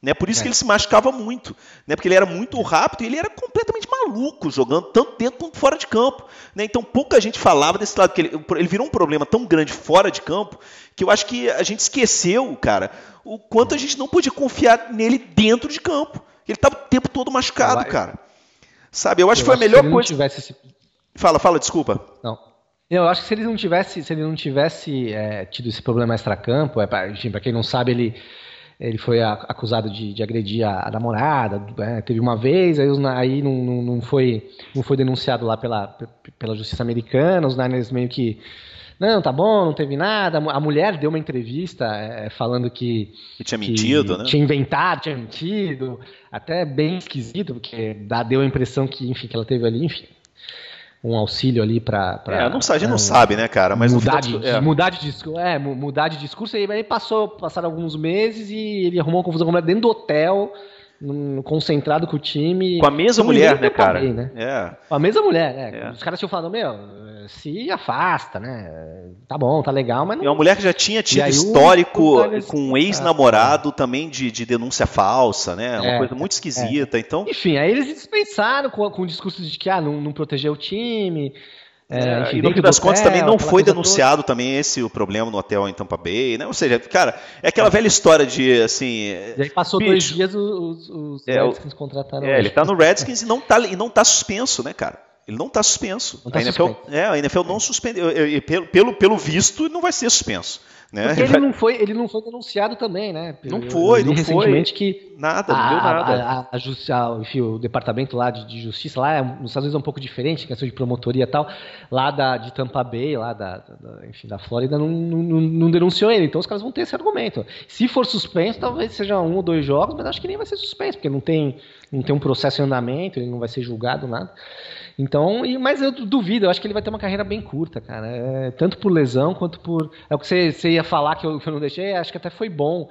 né? Por isso é. que ele se machucava muito né? Porque ele era muito rápido e ele era completamente maluco jogando tanto dentro quanto fora de campo né? Então pouca gente falava desse lado que ele, ele virou um problema tão grande fora de campo que eu acho que a gente esqueceu cara o quanto a gente não podia confiar nele dentro de campo ele estava o tempo todo machucado, cara. Sabe, eu acho eu que foi a melhor coisa. Esse... Fala, fala, desculpa. Não. Eu acho que se ele não tivesse, se ele não tivesse é, tido esse problema extra-campo, é, para quem não sabe, ele, ele foi acusado de, de agredir a, a namorada, é, teve uma vez, aí, aí não, não, não, foi, não foi denunciado lá pela, pela justiça americana, os Niners meio que não, tá bom, não teve nada. A mulher deu uma entrevista é, falando que. Que tinha mentido, que né? Tinha inventado, tinha mentido. Até bem esquisito, porque dá, deu a impressão que, enfim, que ela teve ali, enfim, um auxílio ali para é, não, a gente não sabe, né, cara? Mas mudar, de, é. mudar de discurso, é, mudar de discurso. E aí passou, passaram alguns meses e ele arrumou uma confusão com a mulher dentro do hotel concentrado com o time. Com a mesma mulher, né, cara? né? É. Com a mesma mulher, é. é. Os caras tinham falado, meu, se afasta, né? Tá bom, tá legal, mas não. É uma mulher que já tinha tido histórico com um ex-namorado também de, de denúncia falsa, né? Uma é, coisa muito esquisita. É. Então. Enfim, aí eles dispensaram com, com o discurso de que ah, não, não protegeu o time. É, é, e no fim das contas hotel, também não foi denunciado toda. também esse o problema no hotel em Tampa Bay, né? Ou seja, cara, é aquela velha história de assim. E aí passou bicho, dois dias os, os é, Redskins contrataram. É, ele tá no Redskins e não tá, e não tá suspenso, né, cara? Ele não está suspenso. Não tá a, NFL, é, a NFL não suspendeu. Pelo, pelo, pelo visto, não vai ser suspenso. Né? Porque ele não, foi, ele não foi denunciado também, né? Não foi, não recentemente foi. que nada, não a, deu nada. A, a, a, enfim, o departamento lá de, de, justiça lá, é, nos Estados Unidos é um pouco diferente, questão de promotoria e tal, lá da, de Tampa Bay, lá da, da enfim, da Flórida, não, não, não, denunciou ele. Então os caras vão ter esse argumento. Se for suspenso, talvez seja um ou dois jogos, mas acho que nem vai ser suspenso, porque não tem, não tem um processo em andamento, ele não vai ser julgado, nada. Então, e, mas eu duvido, eu acho que ele vai ter uma carreira bem curta, cara. É, tanto por lesão quanto por. É o que você, você ia falar que eu, que eu não deixei, acho que até foi bom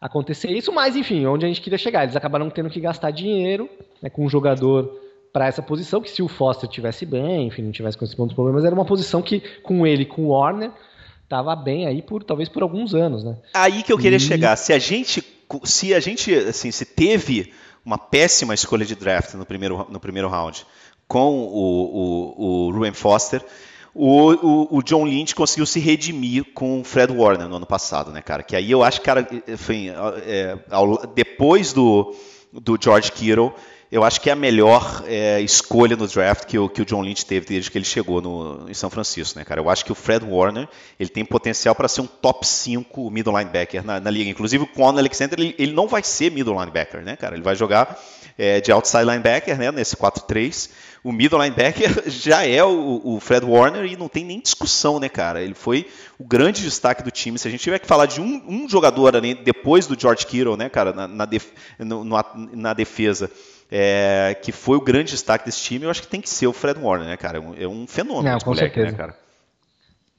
acontecer isso, mas enfim, onde a gente queria chegar. Eles acabaram tendo que gastar dinheiro né, com um jogador para essa posição, que se o Foster tivesse bem, enfim, não tivesse com esses pontos problemas, era uma posição que com ele, com o Warner, tava bem aí por talvez por alguns anos, né? Aí que eu queria e... chegar. Se a gente, se a gente, assim, se teve uma péssima escolha de draft no primeiro, no primeiro round, com o, o, o Ruben Foster, o, o, o, John Lynch conseguiu se redimir com o Fred Warner no ano passado, né, cara? Que aí eu acho cara, enfim, é, ao, depois do, do George Kittle, eu acho que é a melhor é, escolha no draft que o, que o John Lynch teve desde que ele chegou no, em São Francisco, né, cara? Eu acho que o Fred Warner ele tem potencial para ser um top 5 middle linebacker na, na liga. Inclusive, o Alexander, ele, ele não vai ser middle linebacker, né, cara? Ele vai jogar é, de outside linebacker, né, nesse 4-3 o middle linebacker já é o, o, Fred Warner e não tem nem discussão, né, cara? Ele foi o grande destaque do time. Se a gente tiver que falar de um, um jogador ali, depois do George Kittle, né, cara, na, na, def, no, na defesa, é, que foi o grande destaque desse time, eu acho que tem que ser o Fred Warner, né, cara? É um, é fenômeno Não, com moleque, né, certeza. né, cara?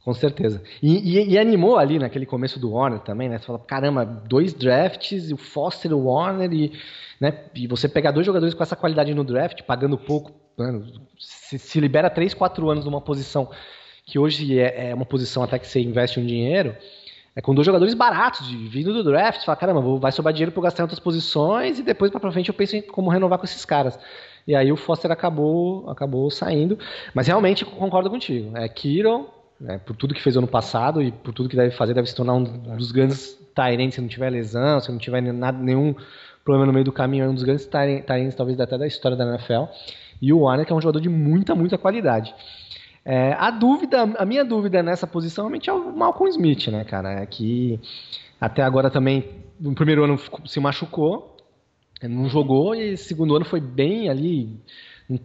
Com certeza. E, e, e, animou ali naquele começo do Warner também, né? Você fala, caramba, dois drafts, o Foster o Warner, e, né? e você pegar dois jogadores com essa qualidade no draft, pagando pouco, mano, se, se, libera 3, 4 anos numa posição que hoje é, é, uma posição até que você investe um dinheiro, é com dois jogadores baratos, de, vindo do draft, você fala, caramba, vai sobrar dinheiro para gastar em outras posições, e depois para frente eu penso em como renovar com esses caras. E aí o Foster acabou, acabou saindo. Mas realmente concordo contigo. É Kiro, né, por tudo que fez ano passado e por tudo que deve fazer, deve se tornar um dos grandes Tyrants se não tiver lesão, se não tiver nada, nenhum problema no meio do caminho, é um dos grandes Tyrants talvez até da história da NFL. E o Warner que é um jogador de muita, muita qualidade. É, a dúvida, a minha dúvida nessa posição realmente é o Malcolm Smith, né, cara? É que até agora também, no primeiro ano se machucou, não jogou, e segundo ano foi bem ali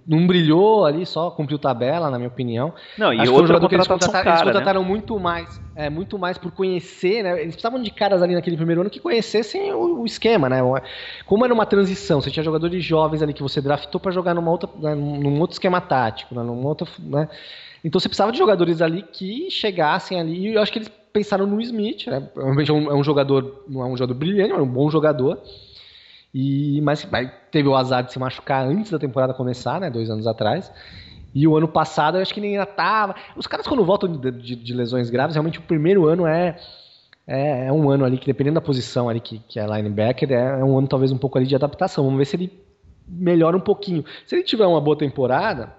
não brilhou ali, só cumpriu tabela, na minha opinião. Não, e Acho jogador que eles contrataram, cara, eles contrataram né? muito mais, é, muito mais por conhecer, né? Eles precisavam de caras ali naquele primeiro ano que conhecessem o, o esquema, né? Como era uma transição, você tinha jogadores jovens ali que você draftou para jogar numa outra, né, num outro esquema tático, né? num outro, né? Então você precisava de jogadores ali que chegassem ali, e eu acho que eles pensaram no Smith, né? É um, é um jogador, não é um jogador brilhante, é um bom jogador, e, mas teve o azar de se machucar antes da temporada começar, né? Dois anos atrás. E o ano passado eu acho que nem ainda tava. Os caras, quando voltam de, de, de lesões graves, realmente o primeiro ano é, é, é, um ano ali que, dependendo da posição ali que, que é linebacker, é, é um ano talvez um pouco ali de adaptação. Vamos ver se ele melhora um pouquinho. Se ele tiver uma boa temporada,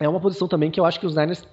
é uma posição também que eu acho que os Niners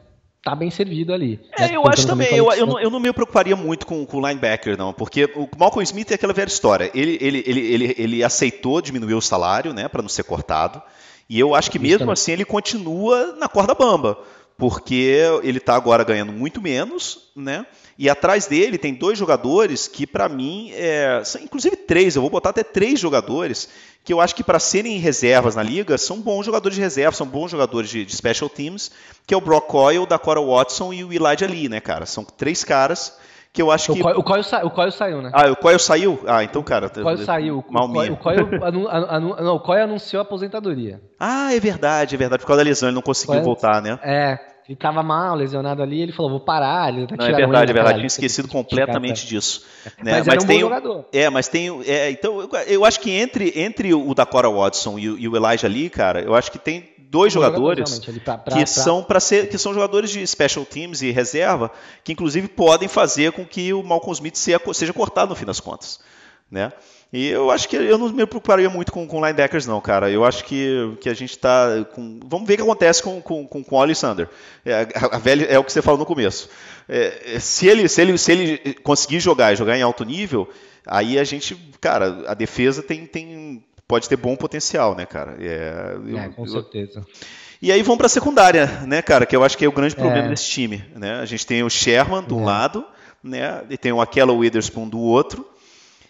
tá bem servido ali. É, né? eu acho também, eu, eu, não, eu não me preocuparia muito com, o linebacker, não, porque o Malcolm Smith é aquela velha história. Ele, ele, ele, ele, ele aceitou diminuir o salário, né, para não ser cortado, e eu acho que mesmo assim ele continua na corda bamba, porque ele está agora ganhando muito menos, né, e atrás dele tem dois jogadores que, para mim, é, são, inclusive três, eu vou botar até três jogadores que eu acho que para serem reservas na liga são bons jogadores de reserva, são bons jogadores de, de special teams, que é o Brock Coyle, da Cora Watson e o Elijah Lee, né, cara? São três caras que eu acho o que. Coyle, o, Coyle sa... o Coyle saiu, né? Ah, o Coyle saiu? Ah, então, cara. O Coyle saiu. Mal o Coyle, o Coyle, anu... Anu... não, o Coyle anunciou a aposentadoria. Ah, é verdade, é verdade. Por causa da lesão, ele não conseguiu voltar, né? É. Ele tava mal, lesionado ali, ele falou, vou parar. Ele tá não, é verdade, é verdade. Tinha esquecido completamente disso. Né? Mas, mas, um tem, jogador. É, mas tem. É, então, eu, eu, acho que entre, entre o Dakota Watson e o, e o Elijah Lee, cara, eu acho que tem dois jogadores jogador, pra, pra, que pra... são para ser que são jogadores de special teams e reserva que inclusive podem fazer com que o Malcolm Smith seja, seja cortado no fim das contas, né? E eu acho que eu não me preocuparia muito com, com linebackers, não, cara. Eu acho que, que a gente está com. Vamos ver o que acontece com, com, com, com o Alexander. É, a, a velha, é o que você falou no começo. É, é, se, ele, se, ele, se ele conseguir jogar e jogar em alto nível, aí a gente, cara, a defesa tem, tem pode ter bom potencial, né, cara? É, eu, é com certeza. Eu, e aí vamos para a secundária, né, cara? Que eu acho que é o grande problema é. desse time. Né? A gente tem o Sherman de um é. lado, né? E tem o Aquela Witherspoon do outro.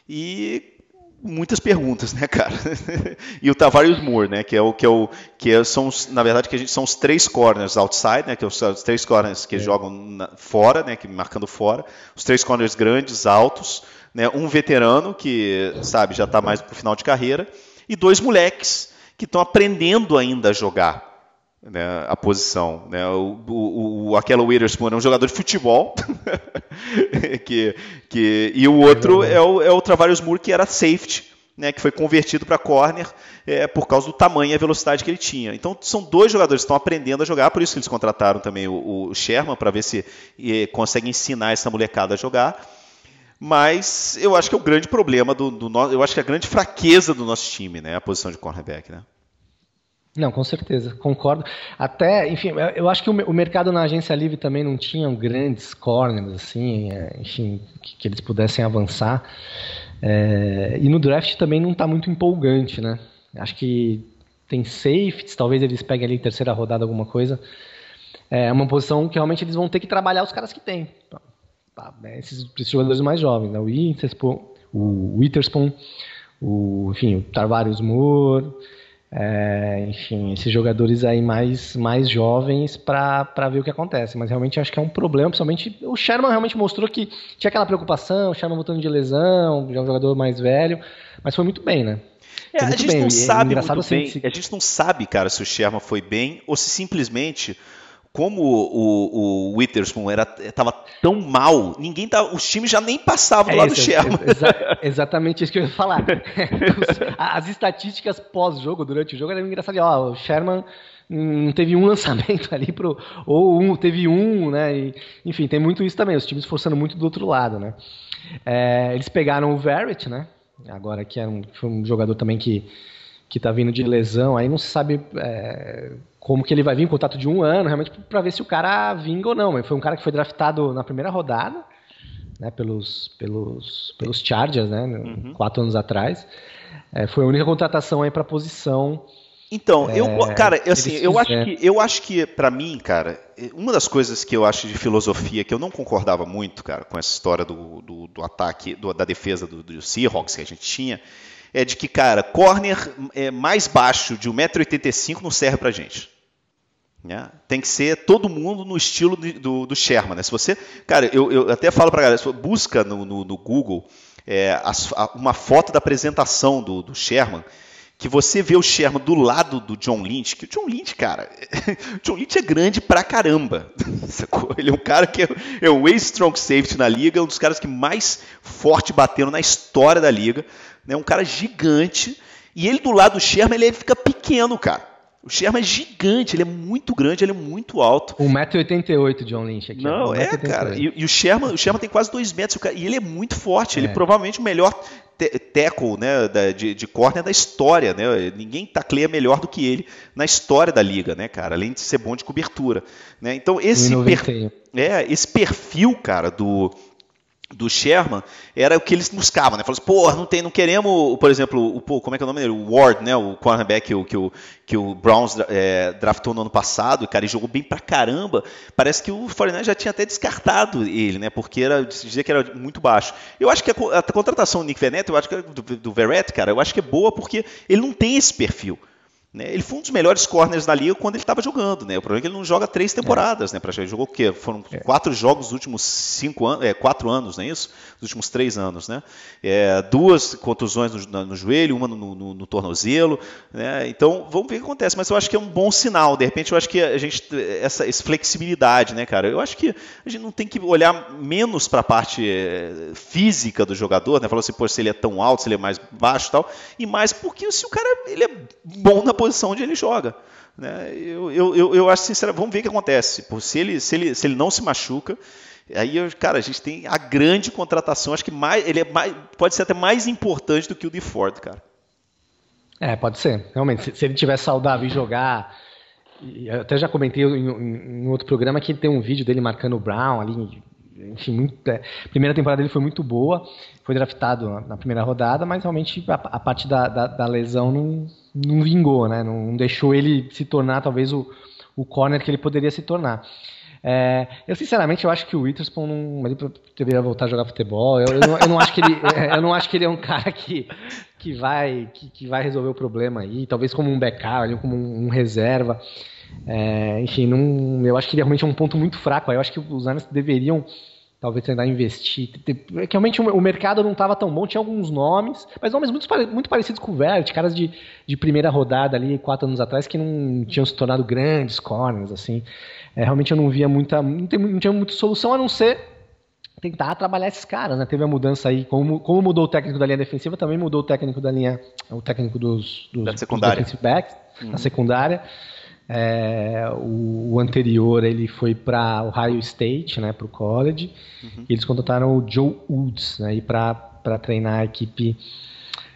E muitas perguntas, né, cara? e o Tavares Moore, né, que é o que é o que é, são os, na verdade que a gente são os três corners outside, né, que são os três corners que é. jogam na, fora, né, que marcando fora, os três corners grandes, altos, né, um veterano que sabe já está mais pro final de carreira e dois moleques que estão aprendendo ainda a jogar, né, a posição. Né? O, o, o Aquela Witherspoon é um jogador de futebol, que, que, e o outro é o, é o Travarius Moore, que era safety, né, que foi convertido para corner é, por causa do tamanho e a velocidade que ele tinha. Então são dois jogadores que estão aprendendo a jogar, por isso eles contrataram também o, o Sherman para ver se e, consegue ensinar essa molecada a jogar. Mas eu acho que é o grande problema do, do eu acho que é a grande fraqueza do nosso time, né, a posição de cornerback, né? Não, com certeza, concordo. Até, enfim, eu acho que o mercado na agência livre também não tinha grandes corners, assim, é, enfim, que, eles pudessem avançar. É, e no draft também não está muito empolgante, né? Acho que tem safeties, talvez eles peguem ali terceira rodada alguma coisa. É uma posição que realmente eles vão ter que trabalhar os caras que têm. Tá, né? esses, esses, jogadores mais jovens, né? o Witherspoon, o, o, enfim, o Tarvarius Moore, é, enfim, esses jogadores aí mais, mais jovens para ver o que acontece. Mas realmente acho que é um problema, principalmente o Sherman realmente mostrou que tinha aquela preocupação, o Sherman voltando de lesão, já é um jogador mais velho, mas foi muito bem, né? É, a gente bem. não é sabe muito assim, bem. Se... A gente não sabe, cara, se o Sherman foi bem ou se simplesmente como o, o Witherspoon era estava tão mal, ninguém tá, os times já nem passavam do é lado isso, do Sherman. Exa, exatamente isso que eu ia falar. As estatísticas pós-jogo, durante o jogo, eram engraçadas. Ó, o Sherman não teve um lançamento ali pro ou um teve um, né? E, enfim, tem muito isso também. Os times forçando muito do outro lado, né? É, eles pegaram o Verrett, né? Agora que é um, foi um jogador também que que tá vindo de lesão, aí não se sabe é, como que ele vai vir em contato de um ano, realmente para ver se o cara vinga ou não. Mas foi um cara que foi draftado na primeira rodada, né, pelos, pelos, pelos Chargers, né, uhum. quatro anos atrás. É, foi a única contratação aí para posição. Então, eu, é, cara, assim, eu acho que, eu acho que para mim, cara, uma das coisas que eu acho de filosofia que eu não concordava muito, cara, com essa história do, do, do ataque, do, da defesa do, do Seahawks que a gente tinha, é de que, cara, corner é mais baixo de 1,85m não serve pra gente. Né? Tem que ser todo mundo no estilo do, do Sherman. Né? Se você, cara, eu, eu até falo para galera, busca no, no, no Google é, a, uma foto da apresentação do, do, Sherman, que você vê o Sherman do lado do John Lynch, que o John Lynch, cara, o John Lynch é grande pra caramba. Ele é um cara que é, é o ex-strong safety na liga, um dos caras que mais forte bateram na história da liga né? Um cara gigante. E ele do lado do Sherman, ele fica pequeno, cara. O Sherman é gigante, ele é muito grande, ele é muito alto. 1,88m John Lynch aqui. Não, é, cara. E, e, o, Sherman, o Sherman tem quase 2 metros, e ele é muito forte. É. Ele é provavelmente o melhor tackle né, da, de, de corner da história. Né? Ninguém tacleia melhor do que ele na história da liga, né, cara? Além de ser bom de cobertura. Né? Então, esse, per, é, esse perfil, cara, do, do Sherman era o que eles buscavam, né? Falaram assim, pô, não tem, não queremos, por exemplo, o como é que é o nome dele? O Ward, né? O cornerback que, que, o, que o Browns é, draftou no ano passado, cara, ele jogou bem pra caramba. Parece que o 49 já tinha até descartado ele, né? Porque era dizia que era muito baixo. Eu acho que a, a contratação do Nick Veneto, eu acho que é do, do Verrett, cara, eu acho que é boa porque ele não tem esse perfil. Né? Ele foi um dos melhores corners da liga quando ele estava jogando. Né? O problema é que ele não joga três temporadas. É. Né, Ele jogou o quê? Foram é. quatro jogos nos últimos cinco anos, é, quatro anos, não é isso? Nos últimos três anos. Né? É, duas contusões no, no, joelho, uma no, no, no tornozelo. Né? Então, vamos ver o que acontece. Mas eu acho que é um bom sinal. De repente, eu acho que a gente. Essa, essa flexibilidade, né, cara? Eu acho que a gente não tem que olhar menos para a parte é, física do jogador, né? Falou assim, pô, se ele é tão alto, se ele é mais baixo e tal. E mais porque se o cara ele é bom na posição onde ele joga. Né? Eu, eu, eu, acho sincero, vamos ver o que acontece. Se ele, se, ele, se ele não se machuca, aí, cara, a gente tem a grande contratação, acho que mais, ele é mais, pode ser até mais importante do que o de Ford, cara. É, pode ser. Realmente, se, se ele tiver saudável e jogar. Eu até já comentei em, em, em, outro programa que tem um vídeo dele marcando o Brown ali. Enfim, muito, é, a primeira temporada dele foi muito boa. Foi draftado na, na primeira rodada, mas realmente a, a parte da, da, da lesão não, não vingou, né? Não, deixou ele se tornar talvez o, o corner que ele poderia se tornar. É, eu sinceramente eu acho que o Witherspoon não, ele deveria voltar a jogar futebol. Eu, eu, não, eu, não, acho que ele, é, eu não acho que ele é um cara que, que vai que, que vai resolver o problema aí. Talvez como um backup, como um, um reserva. É, enfim, não, eu acho que ele realmente é um ponto muito fraco. Eu acho que os Niners deveriam talvez tentar investir. Realmente o mercado não estava tão bom, tinha alguns nomes, mas nomes muito, muito parecidos com o Vert, caras de, de primeira rodada ali, quatro anos atrás, que não tinham se tornado grandes corners, assim. É, realmente eu não via muita. Não, tem, não tinha muita solução a não ser tentar trabalhar esses caras, né? Teve a mudança aí, como, como mudou o técnico da linha defensiva, também mudou o técnico da linha. O técnico dos, dos, da secundária. Dos backs, uhum. na secundária. É, o, o, anterior ele foi para Ohio State, né, para o college. Uhum. E eles contrataram o Joe Woods né, para treinar a equipe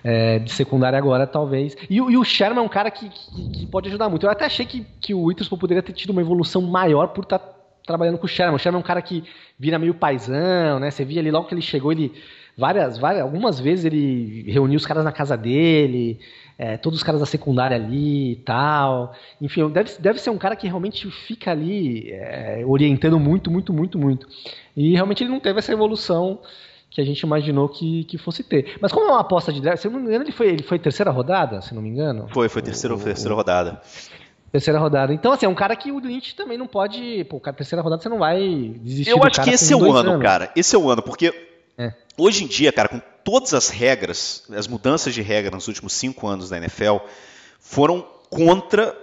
é, de secundária agora, talvez. E, e, o Sherman é um cara que, que, que, pode ajudar muito. Eu até achei que, que o Witherspoon poderia ter tido uma evolução maior por estar tá trabalhando com o Sherman. O Sherman é um cara que vira meio paisão, né? Você via ali logo que ele chegou, ele várias, várias algumas vezes ele reuniu os caras na casa dele é, todos os caras da secundária ali e tal. Enfim, deve, deve ser um cara que realmente fica ali é, orientando muito, muito, muito, muito. E realmente ele não teve essa evolução que a gente imaginou que, que fosse ter. Mas como é uma aposta de draft, se não me engano, ele foi, ele foi terceira rodada, se não me engano? Foi, foi terceira, o, terceira rodada. Terceira rodada. Então, assim, é um cara que o Lynch também não pode. Pô, cara, terceira rodada você não vai desistir. Eu acho que esse é o ano, anos. cara. Esse é o ano, porque. Hoje em dia, cara, com todas as regras, as mudanças de regra nos últimos cinco anos da NFL, foram contra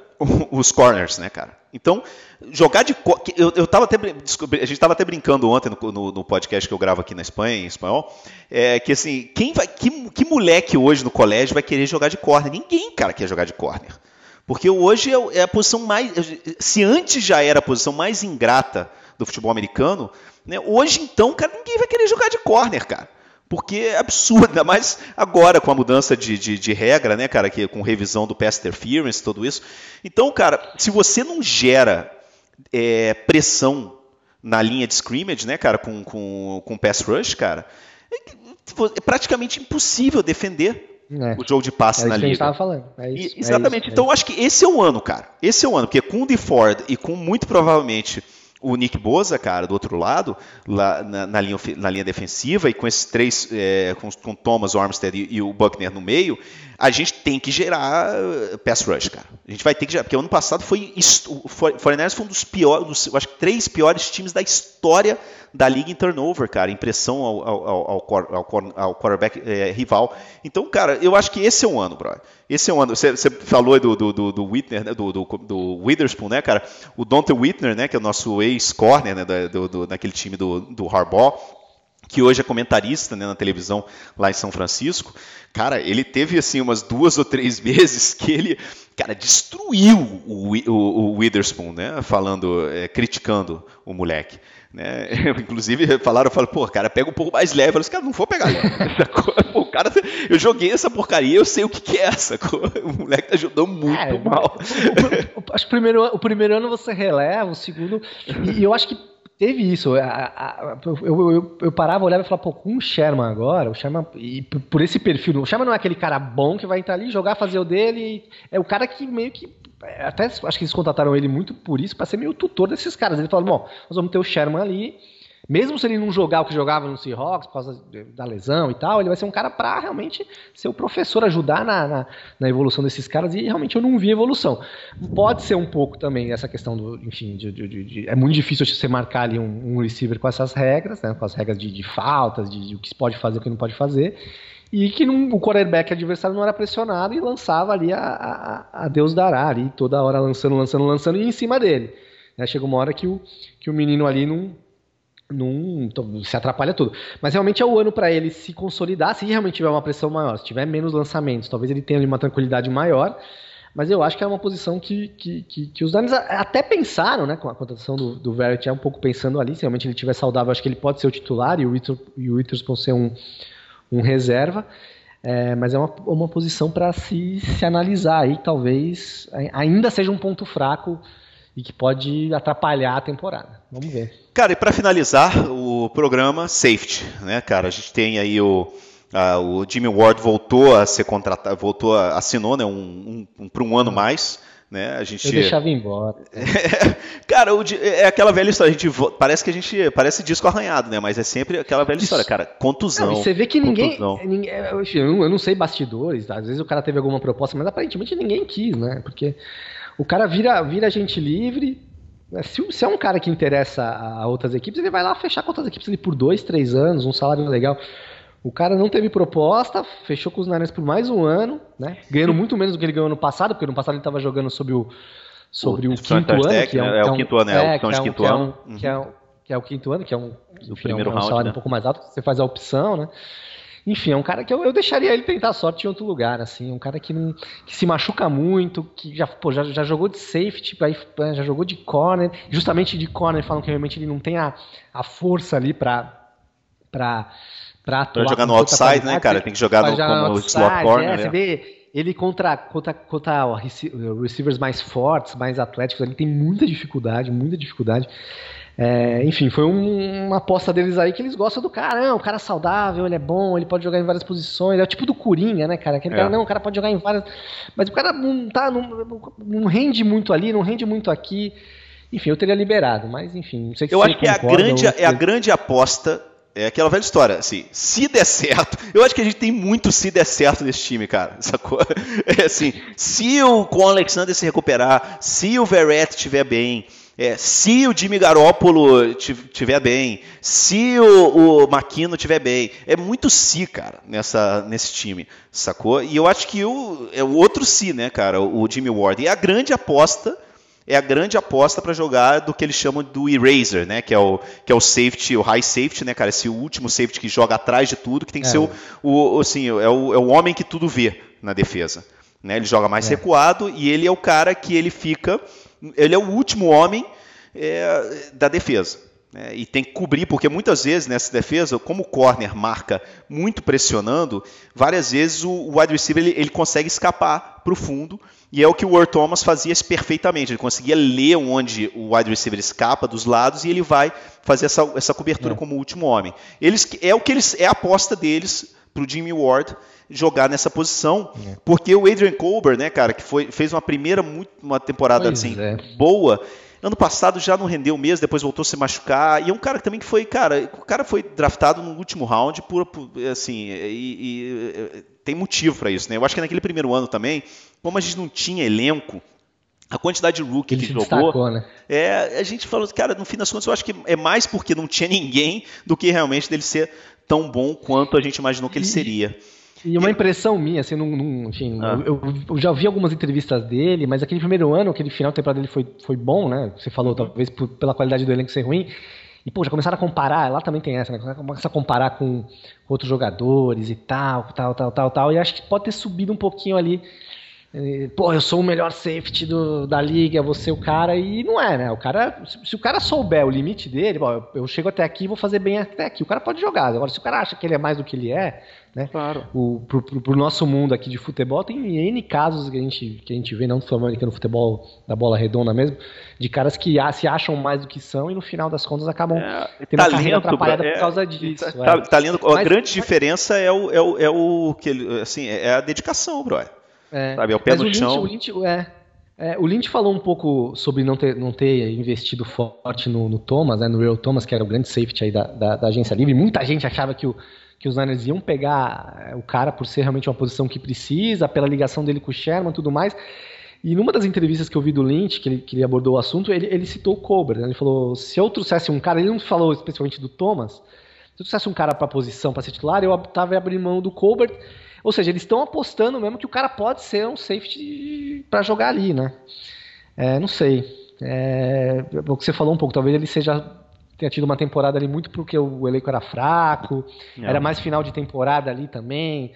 os corners, né, cara? Então, jogar de. Eu, eu tava até, a gente estava até brincando ontem no, no, no, podcast que eu gravo aqui na Espanha, em espanhol, é, que assim, quem vai. Que, que moleque hoje no colégio vai querer jogar de corner? Ninguém, cara, quer jogar de corner. Porque hoje é, é a posição mais. Se antes já era a posição mais ingrata do futebol americano, né, hoje então, cara, ninguém vai querer jogar de corner, cara. Porque é absurdo, ainda mais agora com a mudança de, de, de, regra, né, cara, que, com revisão do pass interference, tudo isso. Então, cara, se você não gera é, pressão na linha de scrimmage, né, cara, com, com, com pass rush, cara, é, é praticamente impossível defender é. o jogo de passe é na liga. Estava falando. É isso, e, exatamente. É então, eu acho que esse é o ano, cara. Esse é o ano, porque com o DeFord e com muito provavelmente o Nick Boza, cara, do outro lado, lá na, na, linha, na linha defensiva, e com esses três, é, com, com Thomas, Armstead e, e, o Buckner no meio, a gente tem que gerar uh, pass rush, cara. A gente vai ter que gerar, porque ano passado foi. O 49ers foi um dos piores, dos, acho que três piores times da história da liga em turnover, cara, impressão ao, ao, ao, ao, ao quarterback é, rival. Então, cara, eu acho que esse é o ano, brother. Esse é o ano. Você, você falou do, do, do, do Whitner, né, do, do, do, Witherspoon, né, cara? O Dante Whitner, né, que é o nosso ex-corner, né, do, do, daquele time do, do Harbaugh, que hoje é comentarista né, na televisão lá em São Francisco. Cara, ele teve assim umas duas ou três vezes que ele, cara, destruiu o, o, o Witherspoon, né? Falando, é, criticando o moleque. Né? Inclusive falaram, falaram, pô, cara, pega um pouco mais leve. Eu falei, cara, não vou pegar leve. pô, cara, eu joguei essa porcaria, eu sei o que, que é essa. O moleque tá ajudando muito é, mal. acho que o primeiro, o primeiro ano você releva, o segundo. E, e eu acho que teve isso. A, a, eu, eu, eu, parava, olhava e falava, pô, com o Sherman agora, o Sherman, e por esse perfil, o Sherman não é aquele cara bom que vai entrar ali, jogar, fazer o dele. É o cara que meio que até acho que eles contrataram ele muito por isso, para ser meio tutor desses caras. Ele falou: bom, nós vamos ter o Sherman ali, mesmo se ele não jogar o que jogava no Seahawks por causa da lesão e tal, ele vai ser um cara para realmente ser o professor, ajudar na, na, na, evolução desses caras, e realmente eu não vi evolução. Pode ser um pouco também essa questão do, enfim, de, de, de, é muito difícil você marcar ali um, um, receiver com essas regras, né, com as regras de, faltas, de, o que se pode fazer e o que não pode fazer e que não, o quarterback adversário não era pressionado e lançava ali a, a, a, Deus dará ali, toda hora lançando, lançando, lançando e em cima dele. Né? Chega uma hora que o, que o menino ali não, não se atrapalha tudo. Mas realmente é o ano para ele se consolidar, se realmente tiver uma pressão maior, se tiver menos lançamentos, talvez ele tenha ali uma tranquilidade maior. Mas eu acho que é uma posição que, que, que, que os Niners até pensaram, né? Com a contratação do, do Verrett, é um pouco pensando ali. Se realmente ele estiver saudável, acho que ele pode ser o titular e o Witherspoon ser um, um reserva. É, mas é uma, uma posição para se, se analisar aí, talvez ainda seja um ponto fraco e que pode atrapalhar a temporada. Vamos ver. Cara, e para finalizar o programa, safety, né, cara? A gente tem aí o, o Jimmy Ward voltou a ser contratado, voltou a, assinou, né, um, um, um para um ano mais. Né? A gente... Eu deixava embora. cara, é aquela velha história. A gente parece que a gente parece disco arranhado, né? Mas é sempre aquela velha história, cara. Contusão. Você vê que ninguém, ninguém eu não sei bastidores. Às vezes o cara teve alguma proposta, mas aparentemente ninguém quis, né? Porque o cara vira vira gente livre. Né? Se, se é um cara que interessa a outras equipes, ele vai lá fechar com outras equipes ali por dois, três anos, um salário legal. O cara não teve proposta, fechou com os Niners por mais um ano, né? Ganhando muito menos do que ele ganhou no passado, porque no passado ele estava jogando sobre o, sobre o, o quinto ano, que é, um, é, é o quinto ano, é, é, que é, um, quinto ano. Que é, um, que é o quinto ano, que é um, o primeiro é um, round, salário né? um pouco mais alto, você faz a opção, né? Enfim, é um cara que eu, eu deixaria ele tentar sorte em outro lugar, assim, um cara que, não, que se machuca muito, que já, pô, já, já jogou de safety, aí, né, já jogou de corner, justamente de corner falam que realmente ele não tem a, a força ali para para pra. Pra jogar no outside, né, cara? Tem que jogar no, como outside, slot corner. É, né? Você vê ele contra, contra, contra receivers mais fortes, mais atléticos, ele tem muita dificuldade, muita dificuldade. É, enfim, foi um, uma aposta deles aí que eles gostam do cara. Não, o cara é saudável, ele é bom, ele pode jogar em várias posições. É o tipo do Coringa, né, cara? Aquele é. cara, não, o cara pode jogar em várias. Mas o cara não, tá, não, não rende muito ali, não rende muito aqui. Enfim, eu teria liberado, mas enfim, não sei se Eu acho que é a, grande, é a grande aposta é aquela velha história, assim, se der certo, eu acho que a gente tem muito se der certo nesse time, cara, sacou? É assim, se o Con Alexander se recuperar, se o Verrett estiver bem, É, se o Jimmy Garoppolo tiver bem, se o, o Maquino tiver bem, é muito si, cara, nessa, nesse time, sacou? E eu acho que o, é o outro si, né, cara, o, o Jimmy Ward. E a grande aposta é a grande aposta para jogar do que eles chamam do eraser, né? Que é o que é o safety, o high safety, né, cara? Esse último safety que joga atrás de tudo, que tem que é. ser o, o, assim, é o, é o homem que tudo vê na defesa. Né? Ele joga mais é. recuado e ele é o cara que ele fica ele é o último homem é, da defesa. Né? E tem que cobrir, porque muitas vezes nessa defesa, como o corner marca muito pressionando, várias vezes o, o wide receiver ele, ele consegue escapar para o fundo. E é o que o Earl Thomas fazia perfeitamente. Ele conseguia ler onde o wide receiver escapa dos lados e ele vai fazer essa, essa cobertura é. como último homem. Eles, é o que eles é a aposta deles para o Jimmy Ward jogar nessa posição, é. porque o Adrian Colbert, né, cara, que foi, fez uma primeira muito, uma temporada pois assim é. boa. Ano passado já não rendeu mesmo, depois voltou a se machucar. E é um cara também que foi, cara, o cara foi draftado no último round por, por assim, e, e, tem motivo para isso, né? Eu acho que naquele primeiro ano também, como a gente não tinha elenco, a quantidade de rookie Ele que jogou. Destacou, né? É, a gente falou, cara, no fim das contas, eu acho que é mais porque não tinha ninguém do que realmente dele ser tão bom quanto a gente imaginou que ele seria. E uma impressão minha, assim, num, num, enfim, ah. eu, eu, já vi algumas entrevistas dele, mas aquele primeiro ano, aquele final de temporada dele foi, foi bom, né? Você falou, talvez por, pela qualidade do elenco ser ruim. E, pô, já começaram a comparar, lá também tem essa, né? Começa a comparar com outros jogadores e tal, tal, tal, tal, tal. E acho que pode ter subido um pouquinho ali Pô, eu sou o melhor safety do, da liga, você o cara, e não é, né? O cara, se, se o cara souber o limite dele, bom, eu, eu, chego até aqui e vou fazer bem até aqui. O cara pode jogar. Agora, se o cara acha que ele é mais do que ele é, né? Claro. O, pro, pro, pro nosso mundo aqui de futebol, tem N casos que a gente, que a gente vê, não do americano, futebol da bola redonda mesmo, de caras que se acham mais do que são e no final das contas acabam é, tendo talento, a carreira atrapalhada é, por causa disso. Tá, é. talento, a grande mas, diferença é o, é o, é o que assim, é a dedicação, bro. É, Sabe, é o pé no o Lynch, chão. O Lynch, é, é, o Lynch falou um pouco sobre não ter, não ter investido forte no, no Thomas, né, no Real Thomas, que era o grande safety aí da, da, da, agência livre. Muita gente achava que, o, que os Niners iam pegar é, o cara por ser realmente uma posição que precisa, pela ligação dele com o Sherman e tudo mais. E numa das entrevistas que eu vi do Lynch, que ele, que ele abordou o assunto, ele, ele citou o Cobra. Né? Ele falou: se eu trouxesse um cara, ele não falou especialmente do Thomas, se eu trouxesse um cara para a posição, para ser titular, eu estava abrindo mão do Colbert ou seja, eles estão apostando mesmo que o cara pode ser um safety para jogar ali, né? É, não sei. É, o que você falou um pouco, talvez ele seja tenha tido uma temporada ali muito porque o elenco era fraco, é. era mais final de temporada ali também.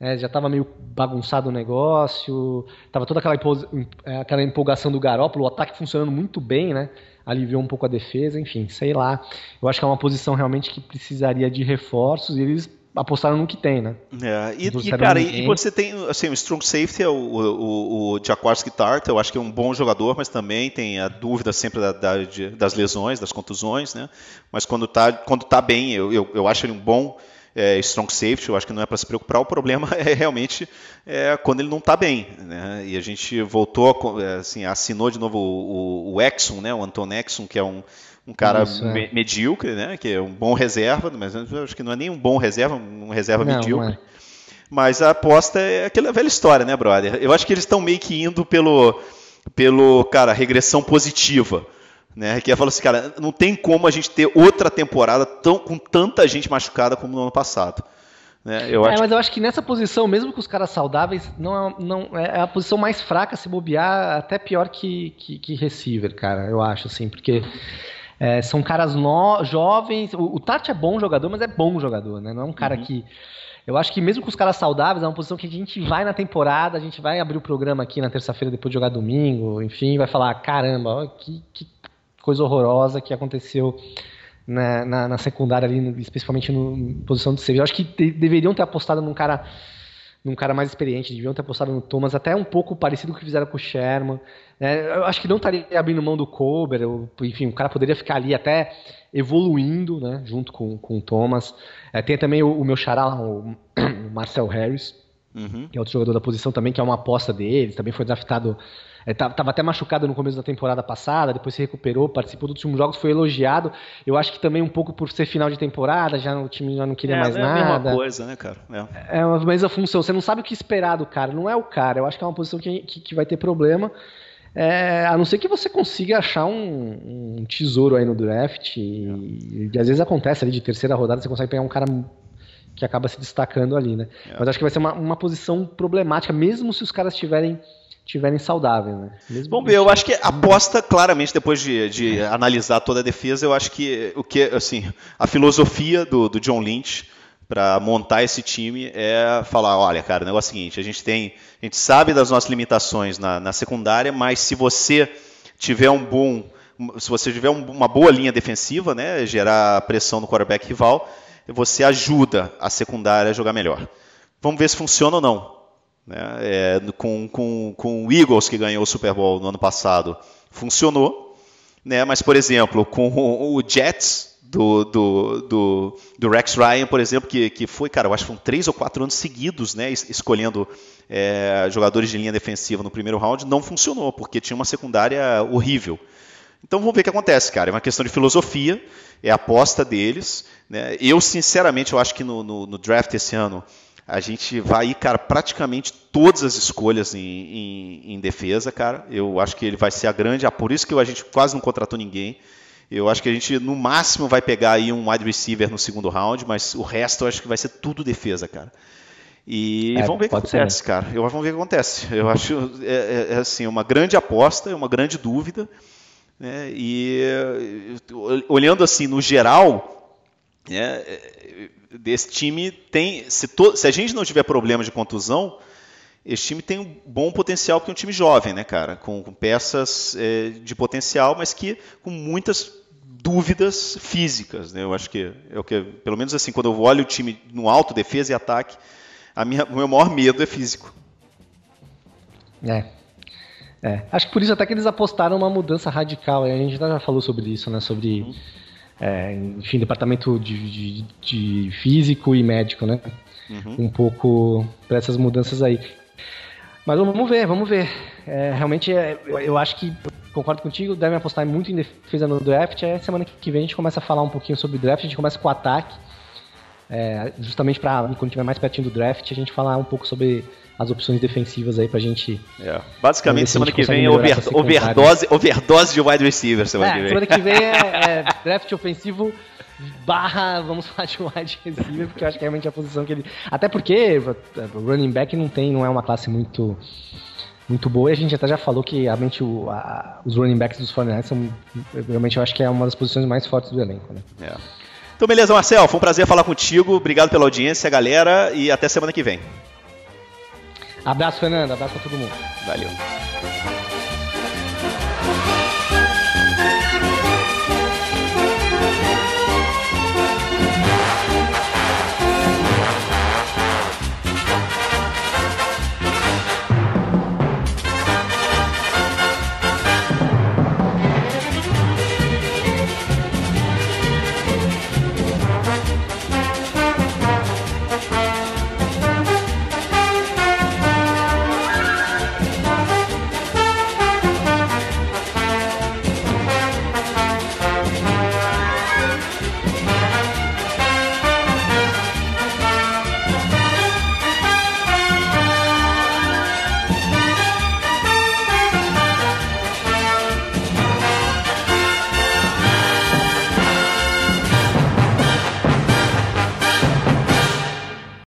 É, já estava meio bagunçado o negócio, tava toda aquela, é, aquela empolgação do Garópolo, o ataque funcionando muito bem, né? Aliviou um pouco a defesa, enfim, sei lá. Eu acho que é uma posição realmente que precisaria de reforços e eles apostaram no que tem, né? É, e, e cara, e, você tem, assim, o strong safety é o, o, o Jaworski Tart, eu acho que é um bom jogador, mas também tem a dúvida sempre da, da, de, das lesões, das contusões, né? Mas quando tá, quando tá bem, eu, eu, eu acho ele um bom é, strong safety, eu acho que não é para se preocupar, o problema é realmente é, quando ele não está bem, né? E a gente voltou, é, assim, assinou de novo o, o, o Exxon, né? O Anton Exxon, que é um um cara Isso, é. me medíocre, né? Que é um bom reserva, mas acho que não é nem um bom reserva, um reserva não, medíocre. Não é. Mas a aposta é aquela velha história, né, brother? Eu acho que eles estão meio que indo pelo, pelo, cara, regressão positiva. Né, que é falar assim, cara, não tem como a gente ter outra temporada tão, com tanta gente machucada como no ano passado. Né? Eu é, acho... mas eu acho que nessa posição, mesmo com os caras saudáveis, não, é, não é a posição mais fraca se bobear, até pior que, que, que receiver, cara, eu acho, assim, porque é, são caras no, jovens. O, o Tart é bom jogador, mas é bom jogador, né? Não é um cara uhum. que. Eu acho que mesmo com os caras saudáveis, é uma posição que a gente vai na temporada, a gente vai abrir o programa aqui na terça-feira depois de jogar domingo, enfim, vai falar: caramba, que, que coisa horrorosa que aconteceu na, na, na secundária ali, especialmente no posição de safety. Eu acho que te, deveriam ter apostado num cara num cara mais experiente, deviam ter apostado no Thomas, até um pouco parecido com o que fizeram com o Sherman. É, eu acho que não estaria abrindo mão do Colbert, enfim, o cara poderia ficar ali até evoluindo, né, junto com, com o Thomas. É, tem também o, o meu xará, o, o Marcel Harris, uhum. que é outro jogador da posição também, que é uma aposta deles, também foi draftado Estava é, até machucado no começo da temporada passada, depois se recuperou, participou dos últimos jogos, foi elogiado. Eu acho que também um pouco por ser final de temporada, já o time já não queria é, mais é nada. É a mesma coisa, né, cara? É. é uma mesma função. Você não sabe o que esperar do cara. Não é o cara. Eu acho que é uma posição que, que, que vai ter problema. É, a não ser que você consiga achar um, um tesouro aí no draft. E, e, às vezes acontece ali de terceira rodada, você consegue pegar um cara que acaba se destacando ali, né? É. Mas acho que vai ser uma, uma posição problemática, mesmo se os caras tiverem tiverem saudáveis, né? Mesmo Vamos ver, eu acho que aposta claramente, depois de, de analisar toda a defesa, eu acho que o que, assim, a filosofia do, do John Lynch para montar esse time é falar, olha, cara, o negócio é o seguinte, a gente tem, a gente sabe das nossas limitações na, na secundária, mas se você tiver um bom, se você tiver uma boa linha defensiva, né, gerar pressão no quarterback rival, você ajuda a secundária a jogar melhor. Vamos ver se funciona ou não. Né? É, com, com, com o Eagles, que ganhou o Super Bowl no ano passado, funcionou. Né? Mas, por exemplo, com o Jets, do, do, do, do, Rex Ryan, por exemplo, que, que foi, cara, eu acho que foram três ou quatro anos seguidos, né, escolhendo é, jogadores de linha defensiva no primeiro round, não funcionou, porque tinha uma secundária horrível. Então vamos ver o que acontece, cara. É uma questão de filosofia, é a aposta deles. Né? Eu, sinceramente, eu acho que no, no, no draft esse ano a gente vai ir, cara, praticamente todas as escolhas em, em, em, defesa, cara. Eu acho que ele vai ser a grande. Ah, por isso que a gente quase não contratou ninguém. Eu acho que a gente, no máximo, vai pegar aí um wide receiver no segundo round, mas o resto eu acho que vai ser tudo defesa, cara. E é, vamos ver o que acontece, ser. cara. Eu, vamos ver o que acontece. Eu acho é, é, é assim, uma grande aposta, é uma grande dúvida. Né? E olhando assim no geral, né, desse time tem. Se, to, se a gente não tiver problema de contusão, esse time tem um bom potencial porque é um time jovem, né, cara? Com, com peças é, de potencial, mas que com muitas dúvidas físicas, né? Eu acho que é o que, pelo menos assim, quando eu olho o time no alto, defesa e ataque, a minha, o meu maior medo é físico. É. é. Acho que por isso até que eles apostaram uma mudança radical. A gente já falou sobre isso, né? Sobre, uhum. É, enfim, departamento de, de, de, físico e médico, né? Uhum. Um pouco para essas mudanças aí. Mas vamos ver, vamos ver. É, realmente, é, eu, eu, acho que, concordo contigo, devem apostar muito em defesa no draft. É, semana que vem a gente começa a falar um pouquinho sobre draft, a gente começa com o ataque. É, justamente para quando estiver mais pertinho do draft, a gente falar um pouco sobre as opções defensivas aí pra gente. É. Basicamente, semana que vem é over, overdose, overdose de wide receiver. Semana é, que vem. Semana que vem é, é draft ofensivo barra, vamos falar de wide receiver, porque eu acho que é realmente a posição que ele. Até porque o running back não tem, não é uma classe muito muito boa. E a gente até já falou que realmente o, a, os running backs dos 49 são. Realmente eu acho que é uma das posições mais fortes do elenco, né? É. Então, beleza, Marcel. Foi um prazer falar contigo. Obrigado pela audiência, galera. E até semana que vem. Abraço, Fernando. Abraço pra todo mundo. Valeu.